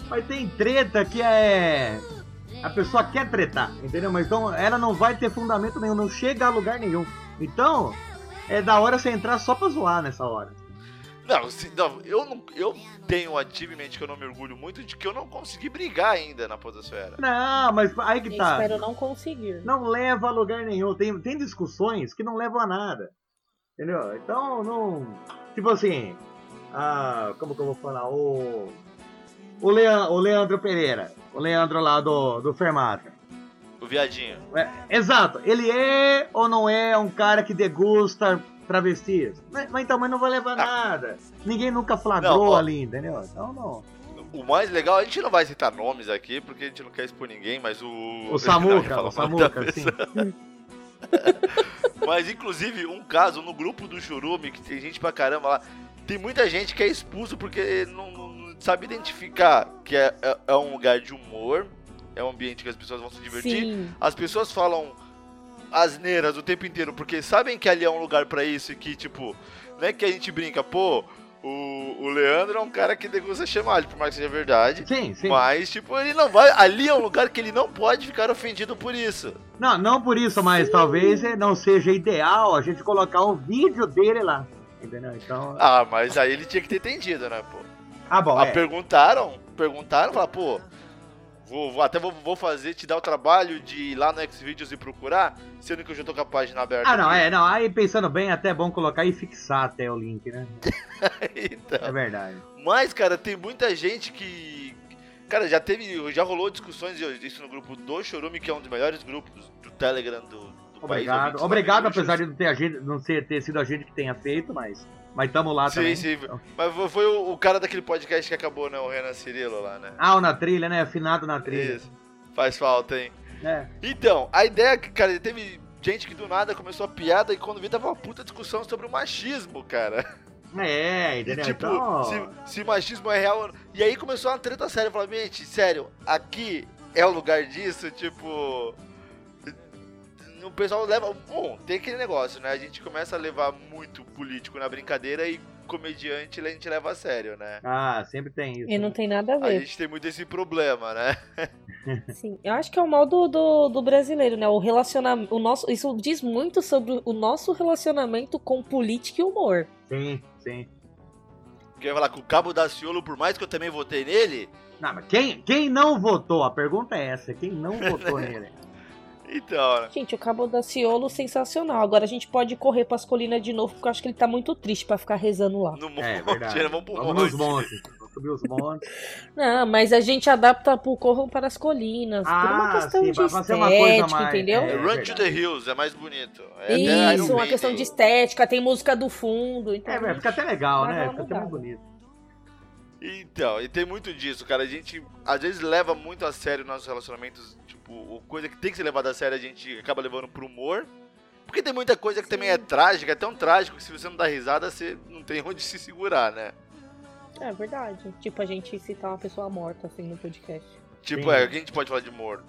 Mas tem treta que é... A pessoa quer tretar, entendeu? Mas então ela não vai ter fundamento nenhum, não chega a lugar nenhum. Então, é da hora você entrar só pra zoar nessa hora. Não, se- não, eu não, eu tenho ativamente que eu não me orgulho muito de que eu não consegui brigar ainda na podosfera. Não, mas aí que Eu tá. espero não conseguir. Não leva a lugar nenhum. Tem, tem discussões que não levam a nada. Entendeu? Então, não. Tipo assim. Ah, como que eu vou falar? O. O, Leandro, o Leandro Pereira. O Leandro lá do, do Fermata. O viadinho. É, exato. Ele é ou não é um cara que degusta travestis? Mas, mas então, mas não vai levar nada. Ninguém nunca flagrou Não, ó. ali, entendeu? Então não. O mais legal, a gente não vai citar nomes aqui, porque a gente não quer expor ninguém, mas o. O Samuca, o Samuca, sim. Mas inclusive, um caso no grupo do Churume, que tem gente pra caramba lá, tem muita gente que é expulso porque não, não- não sabe identificar que é, é- é um lugar de humor, é um ambiente que as pessoas vão se divertir. Sim. As pessoas falam asneiras o tempo inteiro, porque sabem que ali é um lugar pra isso e que, tipo, não é que a gente brinca, pô, o, o Leandro é um cara que degusta chamar, por mais que seja verdade. Sim, sim. Mas, tipo, ele não vai. Ali é um lugar que ele não pode ficar ofendido por isso. Não, não por isso, mas talvez eh, não seja ideal a gente colocar um vídeo dele lá. Entendeu? Então. Ah, mas aí ele tinha que ter entendido, né, pô? Ah, bom. Ah, é. perguntaram, perguntaram, falaram, pô, vou, vou- até vou, vou fazer, te dar o trabalho de ir lá no Xvideos e procurar, sendo que eu já tô com a página aberta. Ah, não, aqui. é, não. Aí pensando bem, até é bom colocar e fixar até o link, né? então. É verdade. Mas, cara, tem muita gente que. Cara, já teve. Já rolou discussões isso no grupo do Chorume, que é um dos melhores grupos do Telegram do, do país. Obrigado. ouvintes Obrigado, apesar de não ter, a gente, não ser, ter sido a gente que tenha feito, mas. Mas tamo lá Sim, também. sim. Então. Mas foi- o, o cara daquele podcast que acabou, né? O Renan Cirilo lá, né? Ah, o na trilha, né? Afinado na trilha. Isso. Faz falta, hein? É. Então, a ideia é que, cara, teve gente que do nada começou a piada e quando vi tava uma puta discussão sobre o machismo, cara. É, E entendeu? tipo, então, se, se machismo é real. E aí começou uma treta séria. Eu falei, gente, sério, aqui é o lugar disso? Tipo. O pessoal leva. Bom, tem aquele negócio, né? A gente começa a levar muito político na brincadeira e comediante a gente leva a sério, né? Ah, sempre tem isso. E não tem nada a A ver. gente tem muito esse problema, né? Sim, eu acho que é o mal do, do, do brasileiro, né? O relacionamento. O nosso, isso diz muito sobre o nosso relacionamento com política e humor. Sim, sim. Ia falar que o Cabo Daciolo, por mais que eu também votei nele, Não, mas quem, quem não votou? A pergunta é essa. Quem não votou nele? Então, né? Gente, o Cabo da Ciolo, sensacional. Agora a gente pode correr pras colinas de novo, porque eu acho que ele tá muito triste pra ficar rezando lá. No monte, É, verdade. vamos pro Vamos monte. nos montes. Vamos subir os montes. Não, mas a gente adapta pro corram para as colinas. por uma Ah, questão sim, de pra fazer uma coisa estética, mais- entendeu? é. Run to the Hills, é mais bonito. É Isso, uma questão de estética, tem música do fundo. Então É, velho, fica até legal, Vai né? Fica até mais bonito. Então, e tem muito disso, cara. A gente às vezes leva muito a sério nossos relacionamentos. Tipo, o- coisa que tem que ser levada a sério, a gente acaba levando pro humor. Porque tem muita coisa que também é trágica, é tão trágico que se você não dá risada, você não tem onde se segurar, né? É verdade. Tipo, a gente citar uma pessoa morta assim no podcast. Tipo, Sim. é, o que a gente pode falar de morto?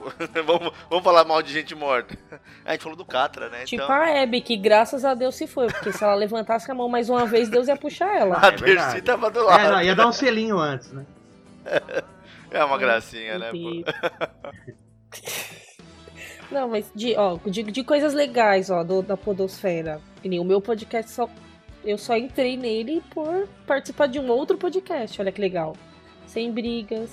vamos, vamos falar mal de gente morta. A gente falou do Catra, né? Tipo então, a Abby, que graças a Deus se foi, porque se ela levantasse a mão mais uma vez, Deus ia puxar ela. a é. Dercy tava do É, lado. não, ia dar um selinho antes, né? É uma gracinha, né? pô? Não, mas de, ó, de, de coisas legais, ó, do- da Podosfera. Que nem O meu podcast só. Eu só entrei nele por participar de um outro podcast. Olha que legal. Sem brigas.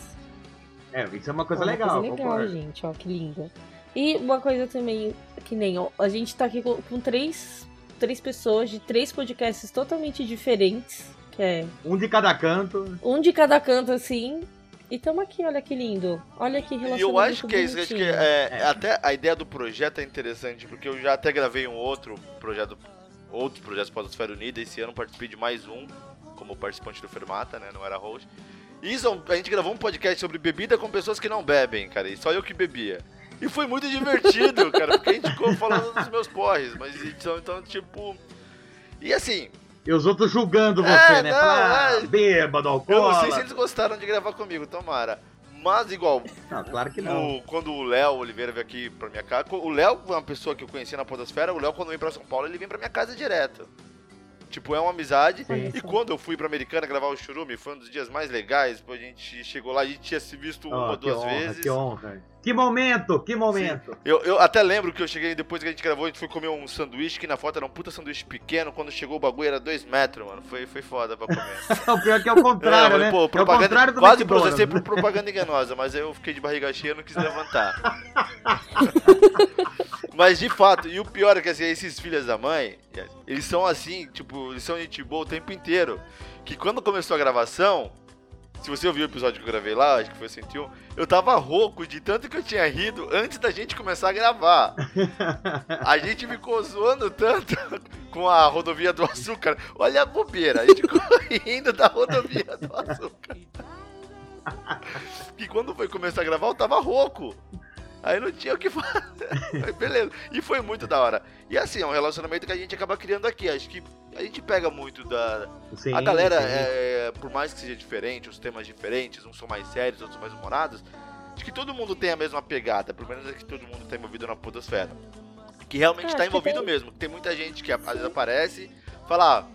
É, isso é uma coisa Uma legal, coisa legal, concordo. gente, ó, que linda. E uma coisa também, que nem, ó, a gente tá aqui com, com três, três pessoas de três podcasts totalmente diferentes, que é Um de cada canto. um de cada canto, assim, e tamo aqui, olha que lindo. Olha que E relacionamento eu acho que é isso, acho que é, É. até a ideia do projeto é interessante, porque eu já até gravei um outro projeto, outros projetos Podosfera Unida, esse ano participei de mais um, como participante do Fermata, né, não era host. E isso, a gente gravou um podcast sobre bebida com pessoas que não bebem, cara, e só eu que bebia. E foi muito divertido, cara, porque a gente ficou falando dos meus porres, mas então, então tipo... E assim, E os outros julgando você, É, né? não, Fala, é. ah, bêbado, eu alcoólatra. não sei se eles gostaram de gravar comigo, tomara. Mas igual, Não, claro que não. O- quando o Léo Oliveira veio aqui pra minha casa, o Léo é uma pessoa que eu conheci na Podosfera, o Léo quando vem pra São Paulo, ele vem pra minha casa direto. Tipo, é uma amizade. Sim. E quando eu fui pra Americana gravar o Churume, foi um dos dias mais legais, pô, a gente chegou lá, a gente tinha se visto uma ou que duas honra, vezes. Que honra. Que momento, que momento. Eu, eu até lembro que eu cheguei depois que a gente gravou, a gente foi comer um sanduíche, que na foto era um puta sanduíche pequeno, quando chegou o bagulho era dois metros, mano. Foi, foi foda pra comer. o pior é que é o contrário, É, né? pô, é o propaganda, contrário do quase McDonald's, processei por propaganda enganosa, mas aí eu fiquei de barriga cheia e não quis levantar. mas de fato, e o pior é que assim, esses filhos da mãe, eles são assim, tipo, eles são gente boa o tempo inteiro. Que quando começou a gravação, se você ouviu o episódio que eu gravei lá, acho que foi o 101, eu tava rouco de tanto que eu tinha rido antes da gente começar a gravar. A gente ficou zoando tanto com a rodovia do açúcar. Olha a bobeira, a gente ficou rindo da rodovia do açúcar. Que quando foi começar a gravar, eu tava rouco. Aí não tinha o que fazer. Beleza. E foi muito da hora. E assim, é um relacionamento que a gente acaba criando aqui. Acho que a gente pega muito da, Sim, a galera, é, por mais que seja diferente, os temas diferentes, uns são mais sérios, outros mais humorados, acho que todo mundo tem a mesma pegada, pelo menos é que todo mundo tá envolvido na podosfera. Que realmente É, tá acho que envolvido tem- mesmo. Tem muita gente que às vezes aparece, fala, ah,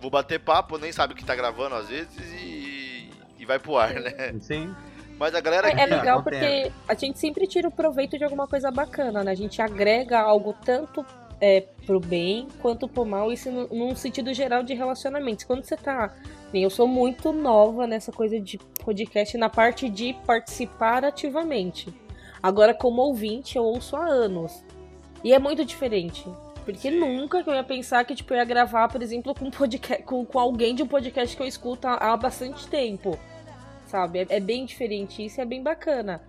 vou bater papo, nem sabe o que tá gravando às vezes e, e vai pro ar, né? Sim. Mas a galera É, é que- legal porque a gente sempre tira o proveito de alguma coisa bacana, né? A gente agrega algo tanto é, pro bem quanto pro mal, isso num sentido geral de relacionamentos. Quando você tá. Eu sou muito nova nessa coisa de podcast na parte de participar ativamente. Agora, como ouvinte, eu ouço há anos. E é muito diferente. Porque nunca que eu ia pensar que tipo, eu ia gravar, por exemplo, com, um podcast, com, com alguém de um podcast que eu escuto há, há bastante tempo sabe? É, é bem diferente isso e é bem bacana.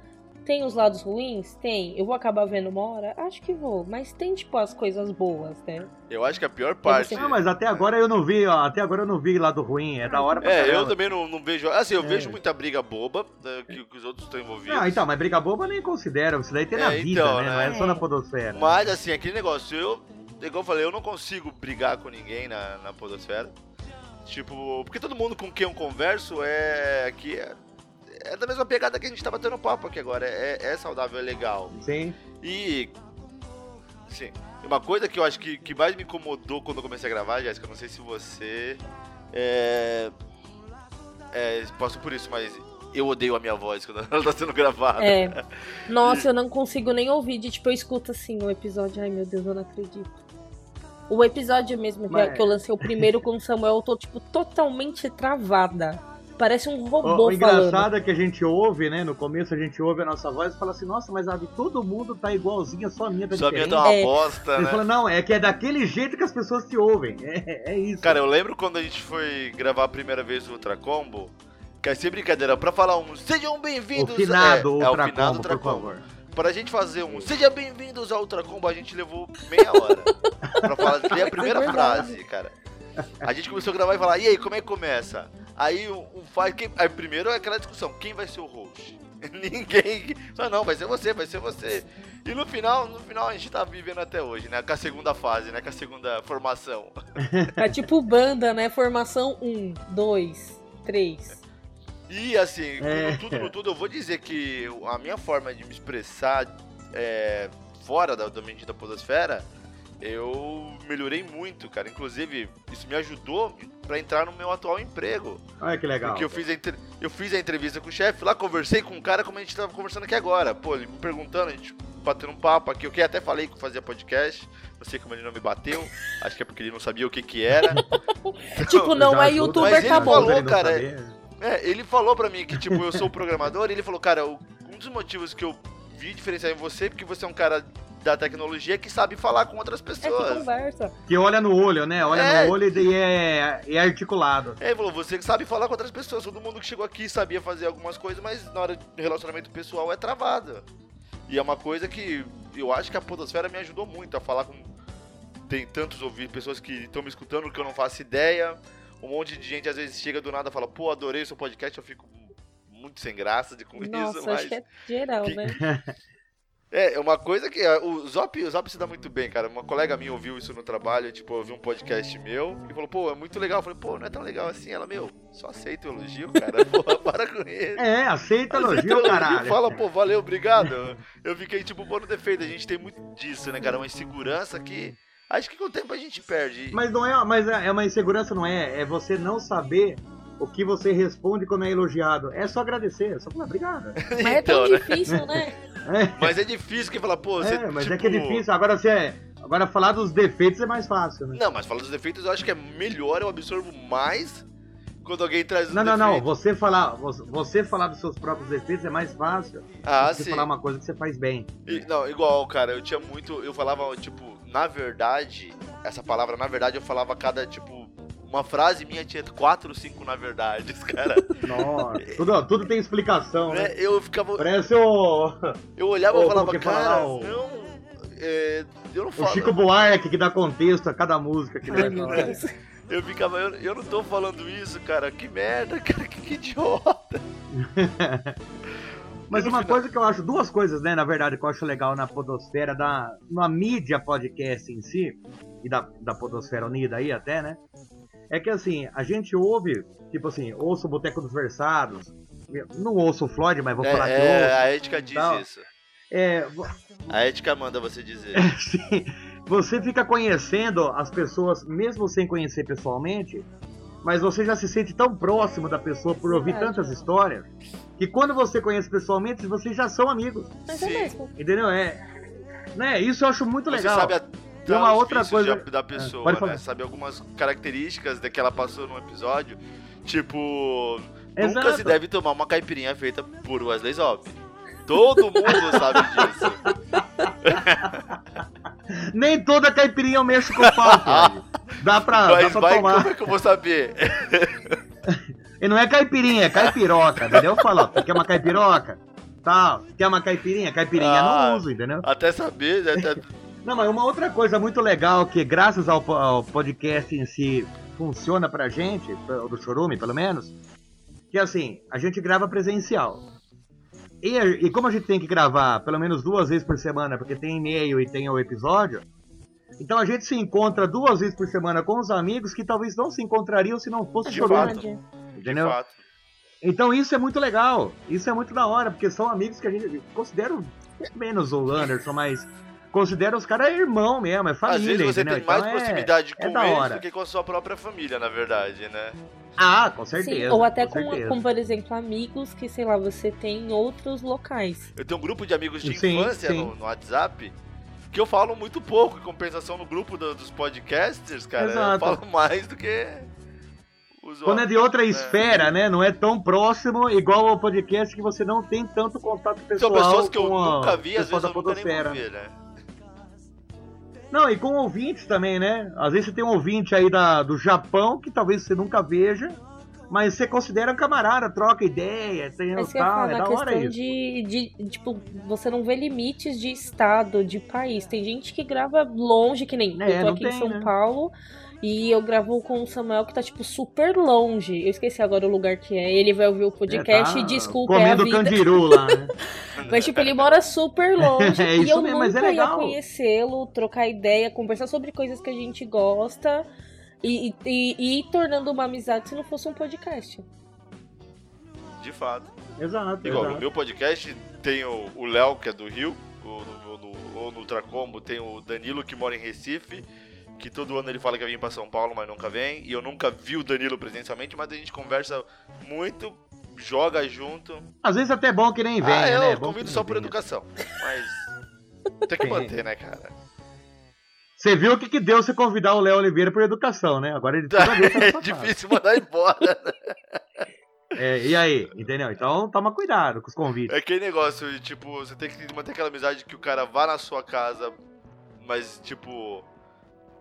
Tem os lados ruins? Tem. Eu vou acabar vendo uma hora? Acho que vou. Mas tem, tipo, as coisas boas, né? eu acho que a pior parte. Não, mas até agora eu não vi, ó. Até agora eu não vi lado ruim. É da hora pra É, eu caramba. também não, não vejo. Assim, eu É. vejo muita briga boba né, que, que os outros estão envolvidos. Não, então, mas briga boba eu nem considero. Isso daí tem na É, vida, então, né? né? Não é só na podosfera. Mas assim, aquele negócio, eu, igual eu falei, eu não consigo brigar com ninguém na, na podosfera. Tipo, porque todo mundo com quem eu converso é aqui é, é da mesma pegada que a gente tá batendo papo aqui agora. É, é saudável, é legal. Sim. E. Sim. Uma coisa que eu acho que, que mais me incomodou quando eu comecei a gravar, Jéssica, eu não sei se você. É. É. Por isso, mas eu odeio a minha voz quando ela tá sendo gravada. É. Nossa, eu não consigo nem ouvir. De, tipo, eu escuto assim o episódio. Ai, meu Deus, eu não acredito. O episódio mesmo que, Mas- que eu lancei o primeiro com o Samuel, eu tô, tipo, totalmente travada. Parece um robô o falando. engraçado é que a gente ouve, né? No começo a gente ouve a nossa voz e fala assim, nossa, mas Ave, todo mundo tá igualzinho, só a minha tá minha diferente. tá uma É. bosta, Ele né? fala, não, é que é daquele jeito que as pessoas te ouvem. É, é isso. Cara, eu lembro quando a gente foi gravar a primeira vez o Ultra Combo, que é sem brincadeira, pra falar um sejam o bem-vindos finado é, Ultra é, o finado Combo, Ultra por Combo. favor. Pra gente fazer um sejam bem-vindos ao Ultra Combo, a gente levou meia hora pra falar, ler a primeira frase, cara. A gente começou a gravar e falar, e aí, como é que começa? Aí o, o faz. Quem, aí primeiro é aquela discussão, quem vai ser o host? Ninguém. Só não, vai ser você, vai ser você. E no final, no final a gente tá vivendo até hoje, né? Com a segunda fase, né? Com a segunda formação. É tipo banda, né? Formação 1, 2, 3. E assim, É. no tudo no tudo, eu vou dizer que a minha forma de me expressar é, fora da, da medida podosfera, eu melhorei muito, cara. Inclusive, isso me ajudou pra entrar no meu atual emprego. Olha que legal. Porque eu fiz, a entre- eu fiz a entrevista com o chefe, lá conversei com um cara como a gente tava conversando aqui agora. Pô, ele me perguntando, a gente batendo um papo aqui. Eu que até falei que fazia podcast. Não sei como ele não me bateu. Acho que é porque ele não sabia o que que era. Tipo, não é youtuber, mas ele acabou. falou, cara. É, ele falou pra mim que, tipo, eu sou programador, e ele falou, cara, um dos motivos que eu vi diferenciar em você é porque você é um cara da tecnologia que sabe falar com outras É que pessoas. conversa. Que olha no olho, né? Olha É. no olho e é, e é articulado. É, ele falou, você que sabe falar com outras pessoas. Todo mundo que chegou aqui sabia fazer algumas coisas, mas na hora de relacionamento pessoal é travado. E é uma coisa que eu acho que a Podosfera me ajudou muito a falar com. Tem tantos ouvidos, pessoas que estão me escutando que eu não faço ideia. Um monte de gente às vezes chega do nada e fala, pô, adorei o seu podcast, eu fico muito sem graça de com Nossa, isso, mas. acho que é geral, que- né? É, é uma coisa que é, o Zop, o Zop se dá muito bem, cara. Uma colega minha ouviu isso no trabalho, tipo, ouviu um podcast meu e falou, pô, é muito legal. Eu falei, pô, não é tão legal assim. Ela, meu, só aceita o elogio, cara. Porra, para com isso. É, aceita Aceita elogio, caralho. Fala, pô, valeu, obrigado. Eu fiquei, tipo, pô, no defeito. A gente tem muito disso, né, cara? Uma insegurança que acho que com o tempo a gente perde. Mas não é, mas é é uma insegurança, não é? É você não saber o que você responde quando é elogiado. É só agradecer, é só falar obrigado. Mas é tão Então, né? difícil, né? É, Mas é difícil que falar, pô, você. é, mas tipo... é que é difícil. Agora você é, agora falar dos defeitos é mais fácil, né? Não, mas falar dos defeitos eu acho que é melhor, eu absorvo mais quando alguém traz os Não, não, não. defeitos. Você falar, você, falar dos seus próprios defeitos é mais fácil Ah, do que você sim. falar uma coisa que você faz bem. E- não, igual, cara, eu tinha muito. Eu falava, tipo, na verdade, essa palavra, na verdade, eu falava cada, tipo, uma frase minha tinha quatro ou cinco na verdade, cara. Nossa, tudo, tudo tem explicação, né? né? Eu ficava. Parece o, Eu olhava e falava, fala cara, lá, o- não. é, eu não o falo. Chico Buarque que dá contexto a cada música que vai. Eu ficava, eu, eu não tô falando isso, cara. Que merda, cara, que, que idiota. Mas uma coisa que eu acho, duas coisas, né, na verdade, que eu acho legal na podosfera, da, na mídia podcast em si, e da, da podosfera unida aí até, né, é que assim, a gente ouve, tipo assim, ouço o Boteco dos Versados, não ouço o Floyd, mas vou É, falar que é, ouço. a ética diz Tal. isso. É, A ética manda você dizer. Sim, você fica conhecendo as pessoas, mesmo sem conhecer pessoalmente, mas você já se sente tão próximo da pessoa por ouvir tantas histórias, que quando você conhece pessoalmente, vocês já são amigos. Mas é mesmo. Entendeu? É. Né? Isso eu acho muito Você legal. sabe até E uma os outra coisa- de- da pessoa, pode né? Sabe algumas características da que ela passou num episódio. Tipo, nunca Exato. se deve tomar uma caipirinha feita por Wesley Zop. Todo mundo sabe disso. Nem toda caipirinha eu mexo com o pau. Dá pra, dá Mas pra vai, tomar. como é que eu vou saber? E não é caipirinha, é caipiroca, entendeu? Eu falo, ó, você quer uma caipiroca? Tal. Quer uma caipirinha? Caipirinha Ah. não uso, entendeu? Até saber, né? até... Não, mas uma outra coisa muito legal que, graças ao, ao podcast em si, funciona pra gente, do Chorume pelo menos, que assim, a gente grava presencial. E, e como a gente tem que gravar pelo menos duas vezes por semana, porque tem e-mail e tem o episódio, então a gente se encontra duas vezes por semana com os amigos que talvez não se encontrariam se não fosse Chorume, Verdade. De entendeu? fato. Então isso é muito legal, isso é muito da hora, porque são amigos que a gente considera menos o Anderson, mas considera os caras irmão mesmo, é família, Às vezes você entendeu? tem mais Então é- proximidade é com da eles hora. do que com a sua própria família, na verdade, né? Ah, com certeza. Sim, ou até com, com, certeza. com, por exemplo, amigos que, sei lá, você tem em outros locais. Eu tenho um grupo de amigos de Sim, infância sim. No, no WhatsApp que eu falo muito pouco, em compensação no grupo do- dos podcasters, cara, eu Exato. falo mais do que os Quando é de outra É. esfera, né? Não é tão próximo, igual ao podcast que você não tem tanto contato São pessoal. pessoas que eu com a- nunca vi, às pessoal vezes eu da nunca nem podosfera. ver, né? Não, e com ouvintes também, né? Às vezes você tem um ouvinte aí da, do Japão que talvez você nunca veja, mas você considera um camarada, troca ideia, tem Mas tal, é da hora questão isso. de, de, tipo, você não vê limites de estado, de país. Tem gente que grava longe, que nem É, eu tô aqui em tem, São né? Paulo e eu gravo com o Samuel que tá, tipo, super longe. Eu esqueci agora o lugar que é. Ele vai ouvir o podcast É, e tá desculpa, é a vida. candiru lá, né? Mas, tipo, ele mora super longe É e isso eu mesmo, mas é nunca ia conhecê-lo, trocar ideia, conversar sobre coisas que a gente gosta e, e, e ir tornando uma amizade se não fosse um podcast. De fato. Exato, Igual, no exato. meu podcast tem o o Léo, que é do Rio, ou no, no, ou no Ultracombo tem o Danilo, que mora em Recife, que todo ano ele fala que vai vir pra São Paulo, mas nunca vem. E eu nunca vi o Danilo presencialmente, mas a gente conversa muito, joga junto. Às vezes até é bom que nem venha, ah, eu né? É convido só por venha. educação. Mas tem que manter, né, cara? Você viu o que, que deu você convidar o Léo Oliveira por educação, né? Agora ele tá É difícil mandar embora. né? É, e aí, entendeu? Então toma cuidado com os convites. É aquele negócio, de, tipo, você tem que manter aquela amizade que o cara vá na sua casa, mas, tipo,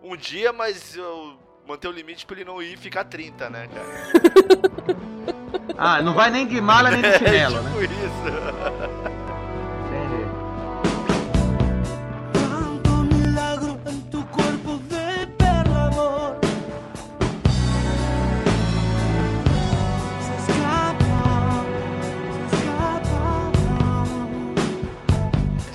um dia, mas eu manter o limite pra ele não ir e ficar 30, né, cara? Ah, não vai nem de mala nem de chinelo, é né? tipo isso.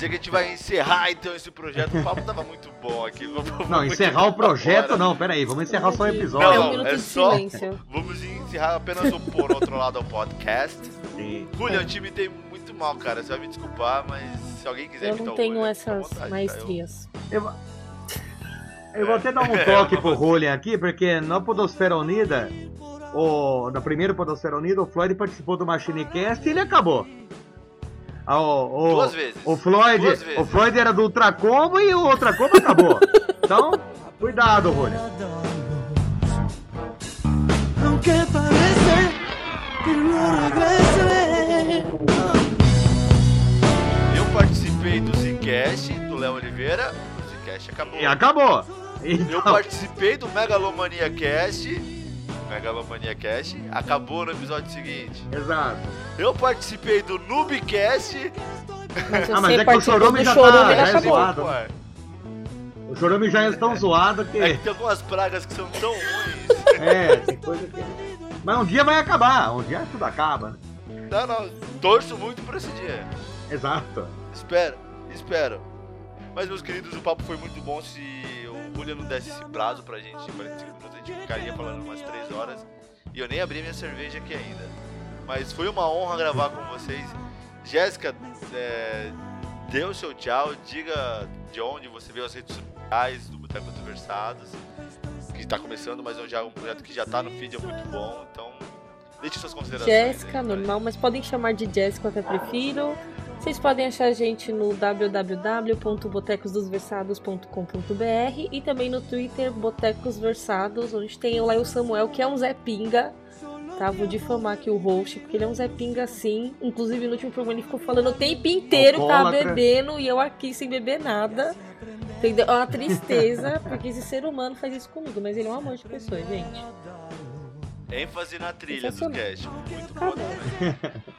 Dia que a gente vai encerrar, então, esse projeto. O papo tava muito bom aqui. Vamos- Não, vamos encerrar aqui o projeto agora. não, peraí, vamos encerrar só o É episódio. Não, um minuto é de só- silêncio. Vamos encerrar apenas o Por Outro Lado ao podcast. Sim. Julian, o time tem muito mal, cara. Você vai me desculpar, mas se alguém quiser Eu não tenho à essas vontade, tá? maestrias. Eu, eu vou até dar um toque pro Julian aqui, porque na Podosfera Unida, o, na primeira Podosfera Unida, o Floyd participou do Machinecast e ele acabou. Ah, o, o- Duas vezes. O Floyd, Duas vezes. o Floyd era do Ultracombo e o Ultracombo acabou. Então, cuidado. Aunque parece que no. Eu participei do Zcast, do Léo Oliveira. O Zcast acabou. E acabou. Eu Então, participei do Megalomania Cast. Megalomania Cast acabou no episódio seguinte. exato. Eu participei do Noobcast. Mas Ah, mas é que o Chorume do já tá- já é zoado. O Chorume já é tão zoado que. É que tem algumas pragas que são tão ruins. É, tem coisa que. Mas um dia vai acabar, um dia tudo acaba. né? Não, não. Torço muito por esse dia. Exato. Espero, espero. Mas, meus queridos, o papo foi muito bom. Se o Julian não desse esse prazo pra gente, 45 minutos, a gente ficaria falando umas 3 horas. E eu nem abri minha cerveja aqui ainda. Mas foi uma honra gravar com vocês. Jéssica, é, dê o seu tchau, diga de onde você vê as redes sociais do Boteco Conversados. Que está começando, mas é um projeto que já tá no feed, é muito bom. Então, deixe suas considerações. Jéssica, normal, mas podem chamar de Jéssica, eu até prefiro. Vocês podem achar a gente no www.botecosdosversados.com.br e também no Twitter Botecos Versados, onde tem lá o Samuel, que é um Zé Pinga. Tá, vou difamar aqui o host, porque ele é um Zé Pinga sim. Inclusive no último programa ele ficou falando o tempo inteiro que tava bebendo e eu aqui sem beber nada. Entendeu? É uma tristeza, porque esse ser humano faz isso comigo, mas ele é um amor de pessoa, gente. ênfase na trilha do cast. Muito Tá bom.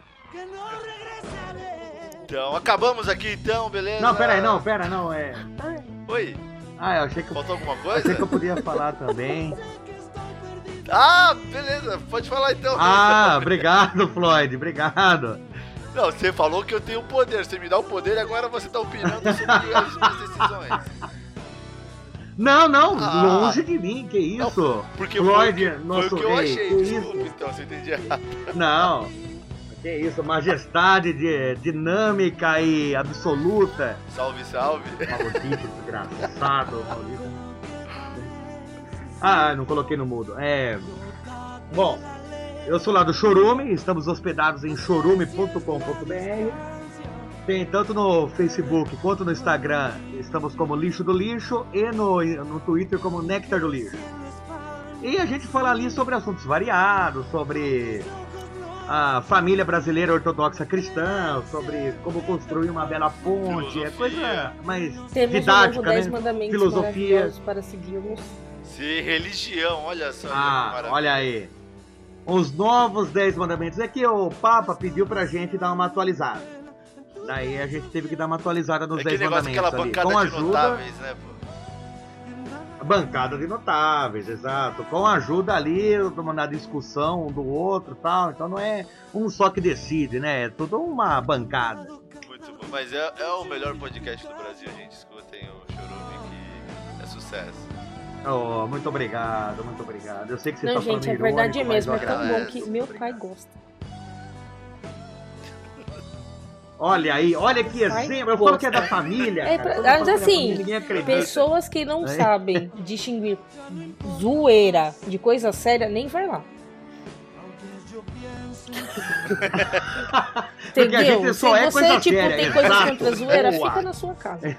Então, acabamos aqui então, beleza? Não, pera aí, não, pera, não, é. Oi, Ah, eu achei que faltou alguma achei que eu coisa? podia falar também. Ah, beleza, pode falar então. Ah, obrigado, Floyd, obrigado. Não, você falou que eu tenho poder, você me dá o poder e agora você tá opinando sobre as minhas decisões. Não, não, Ah. longe de mim, que isso? Porque Floyd, foi, o que- foi nosso o que eu rei, achei, desculpa, então, você entendi errado. Não, que isso, majestade de, dinâmica e absoluta. Salve, salve. Maldito, desgraçado, maldito. Ah, não coloquei no mudo. É. Bom, eu sou lá do Chorume, estamos hospedados em chorume.com.br. Tem tanto no Facebook quanto no Instagram. Estamos como Lixo do Lixo e no, no Twitter como Nectar do Lixo. E a gente fala ali sobre assuntos variados, sobre a família brasileira ortodoxa cristã, sobre como construir uma bela ponte, é coisa mais Temos didática, 10 né? mandamentos Filosofia. para seguirmos. Se religião, olha só. Ah, olha aí. Os novos 10 mandamentos. É que o Papa pediu pra gente dar uma atualizada. Daí a gente teve que dar uma atualizada nos É 10 aquele negócio, mandamentos aquela ali. bancada Com de ajuda, notáveis, né, pô? Bancada de notáveis, exato. Com a ajuda ali, na discussão um do outro e tal. Então não é um só que decide, né? É tudo uma bancada. Muito bom. Mas é, é o melhor podcast do Brasil, gente. Escutem o Chorume, que é sucesso. Oh, muito obrigado, muito obrigado. Eu sei que você Não, tá gente, falando é verdade irônico, mesmo. É tão bom que meu pai gosta. Olha aí, olha que exemplo. Eu falo que é da família. É, pra- mas é assim, família. Pessoas que não É. sabem distinguir zoeira de coisa séria, nem vai lá. Porque a Entendeu? gente só Se é você, coisa tipo, séria, tem coisas exato. contra zoeira, Boa. fica na sua casa.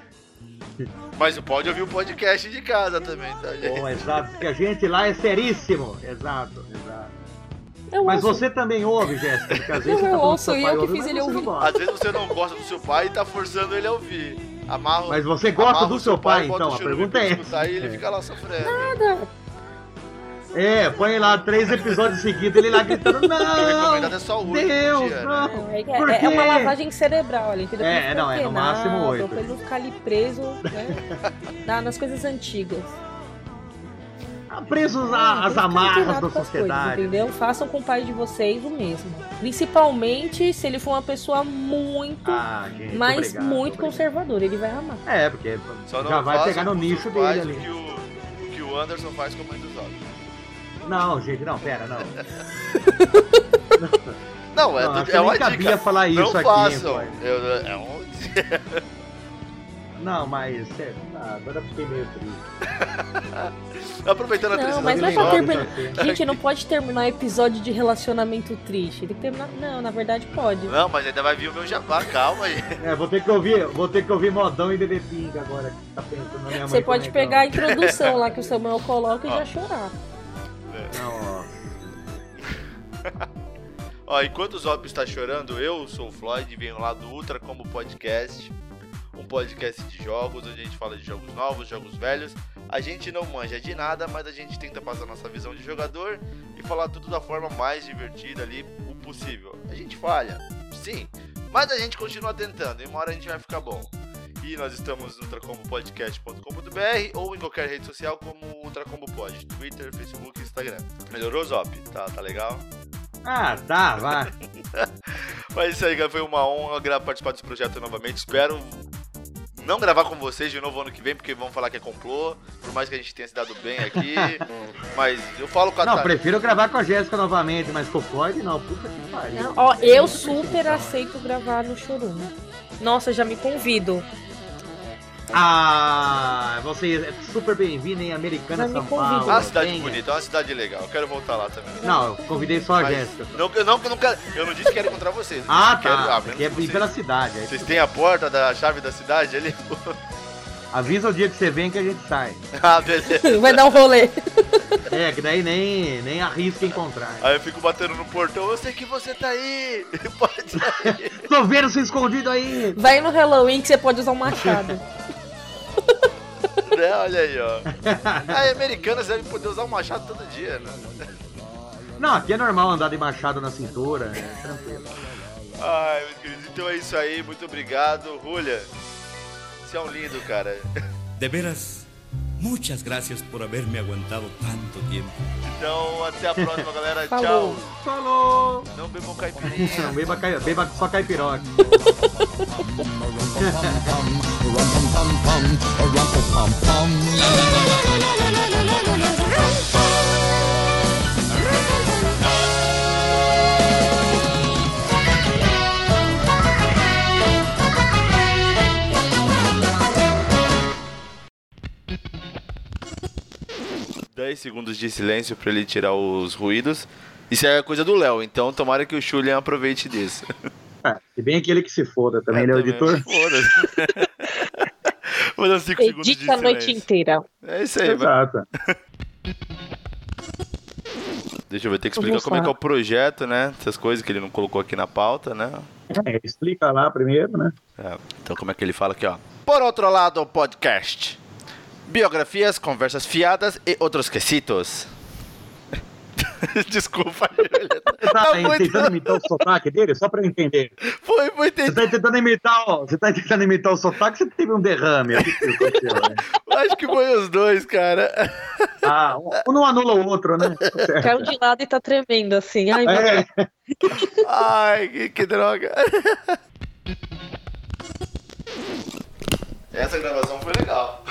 Mas pode ouvir o podcast de casa também, tá, gente? Bom, exato, porque a gente lá é seríssimo. Exato, exato. Eu Mas ouço. você também ouve, Jéssica, porque às vezes Não, você tá eu falando ouço, e pai eu que ouve, fiz ele ouvir. gosta. Às vezes você não gosta do seu pai e tá forçando ele a ouvir. Amarra, Mas você gosta do seu pai, bota então? A pergunta é essa. E ele fica lá sofrendo. Nada. É, põe lá três episódios seguidos, ele lá gritando, não! é só o Deus, dia, né? não. Não, é, Por é- é uma lavagem cerebral ali, entendeu? É, não, é no máximo oito. Pra ele não ficar ali preso, né? na- nas coisas antigas. Presos Não, a- tem às amarras da as coisas, sociedade. entendeu? Façam com o pai de vocês o mesmo. Principalmente se ele for uma pessoa muito, Ah, gente, mas obrigado, muito obrigado. conservadora. Ele vai amar. É, porque Só não já vai pegar no nicho dele ali. O que o, que o Anderson faz com a mãe dos outros. Não, gente, não, pera, não. Não, é, Não, do- acho que é nem uma cabia dica. falar isso não aqui, façam. Eu- é um... Não, mas. é, ah, agora eu fiquei meio triste. Aproveitando a Não, tristeza mas do não é pra terminar. Gente, não pode terminar episódio de relacionamento triste. Tem que terminar. Não, na verdade pode. Não, mas ainda vai vir o meu jabá, calma aí. É, vou ter que ouvir, vou ter que ouvir modão e bebê pinga agora que tá pensando na minha mãe. Você pode é pegar a introdução lá que o Samuel coloca e Ó. já chorar. é. Não, ó. Ó, enquanto o Zop está chorando, eu sou o Floyd e venho lá do Ultra Combo Podcast. Um podcast de jogos, onde a gente fala de jogos novos, jogos velhos. A gente não manja de nada, mas a gente tenta passar nossa visão de jogador e falar tudo da forma mais divertida ali, o possível. A gente falha, sim, mas a gente continua tentando e uma hora a gente vai ficar bom. E nós estamos no ultracombopodcast.com.br ou em qualquer rede social como Ultracombo Pod, Twitter, Facebook Instagram. Melhorou, Zop? Tá, tá legal? Ah, tá, vai. Mas é isso aí, cara. Foi uma honra participar desse projeto novamente. Espero não gravar com vocês de novo ano que vem, porque vão falar que é complô. Por mais que a gente tenha se dado bem aqui. mas eu falo com a Não, prefiro gravar com a Jéssica novamente, mas com o Floyd não, puta que pariu. Não, ó, eu super aceito gravar no Chorume. Nossa, já me convido. Ah, você é super bem-vindo em Americana, Mas São. Paulo. Ah, cidade Venha. bonita, é uma cidade legal. Eu quero voltar lá também. Não, eu convidei só a Mas Jéssica. não, eu não, eu não quero, eu não disse que quero encontrar vocês. eu Ah, quero- tá. menos Aqui é vocês, pela cidade. aí vocês têm a porta da chave da cidade ali? Avisa o dia que você vem que a gente sai. ah, beleza. Vai dar um rolê. É, que daí nem, nem arrisca encontrar. Aí eu fico batendo no portão. Eu sei que você tá aí. Pode sair. Tô vendo você escondido aí. Vai no Halloween que você pode usar um machado. né? Olha aí, ó. Aí, americanas devem poder usar um machado todo dia, né? Não, aqui é normal andar de machado na cintura, é tranquilo. Ai, meus queridos, então é isso aí, muito obrigado. Julia, um lindo, cara. De veras, muchas gracias por haberme aguantado tanto tiempo. Então, até a próxima, galera. Falou. Tchau. Falou! Não bebam caipirinha. Não, beba, beba só caipiroca. Dez segundos de silêncio pra ele tirar os ruídos. Isso é coisa do Léo, então tomara que o Julian aproveite disso. É. E bem aquele que se foda também, ele é o também. editor. Foda-se. Vou dar 5 segundos de Edita a noite silêncio. inteira. É isso aí, vai. Exato. Deixa eu ver, tem que explicar como é que é o projeto, né? Essas coisas que ele não colocou aqui na pauta, né? É, explica lá primeiro, né? É, então como é que ele fala aqui, ó? Por outro lado, o podcast. Biografias, conversas fiadas e outros quesitos. Desculpa. Você tá Tá muito- tentando imitar o sotaque dele? Só pra eu entender. Foi, foi Você tentar. tá tentando imitar, ó, você tá tentando imitar o sotaque, você teve um derrame. Né? Acho que foi os dois, cara. Ah, um não anula o outro, né? Caiu de lado e tá tremendo assim. Ai, meu É, Ai, que, que droga. Essa gravação foi legal.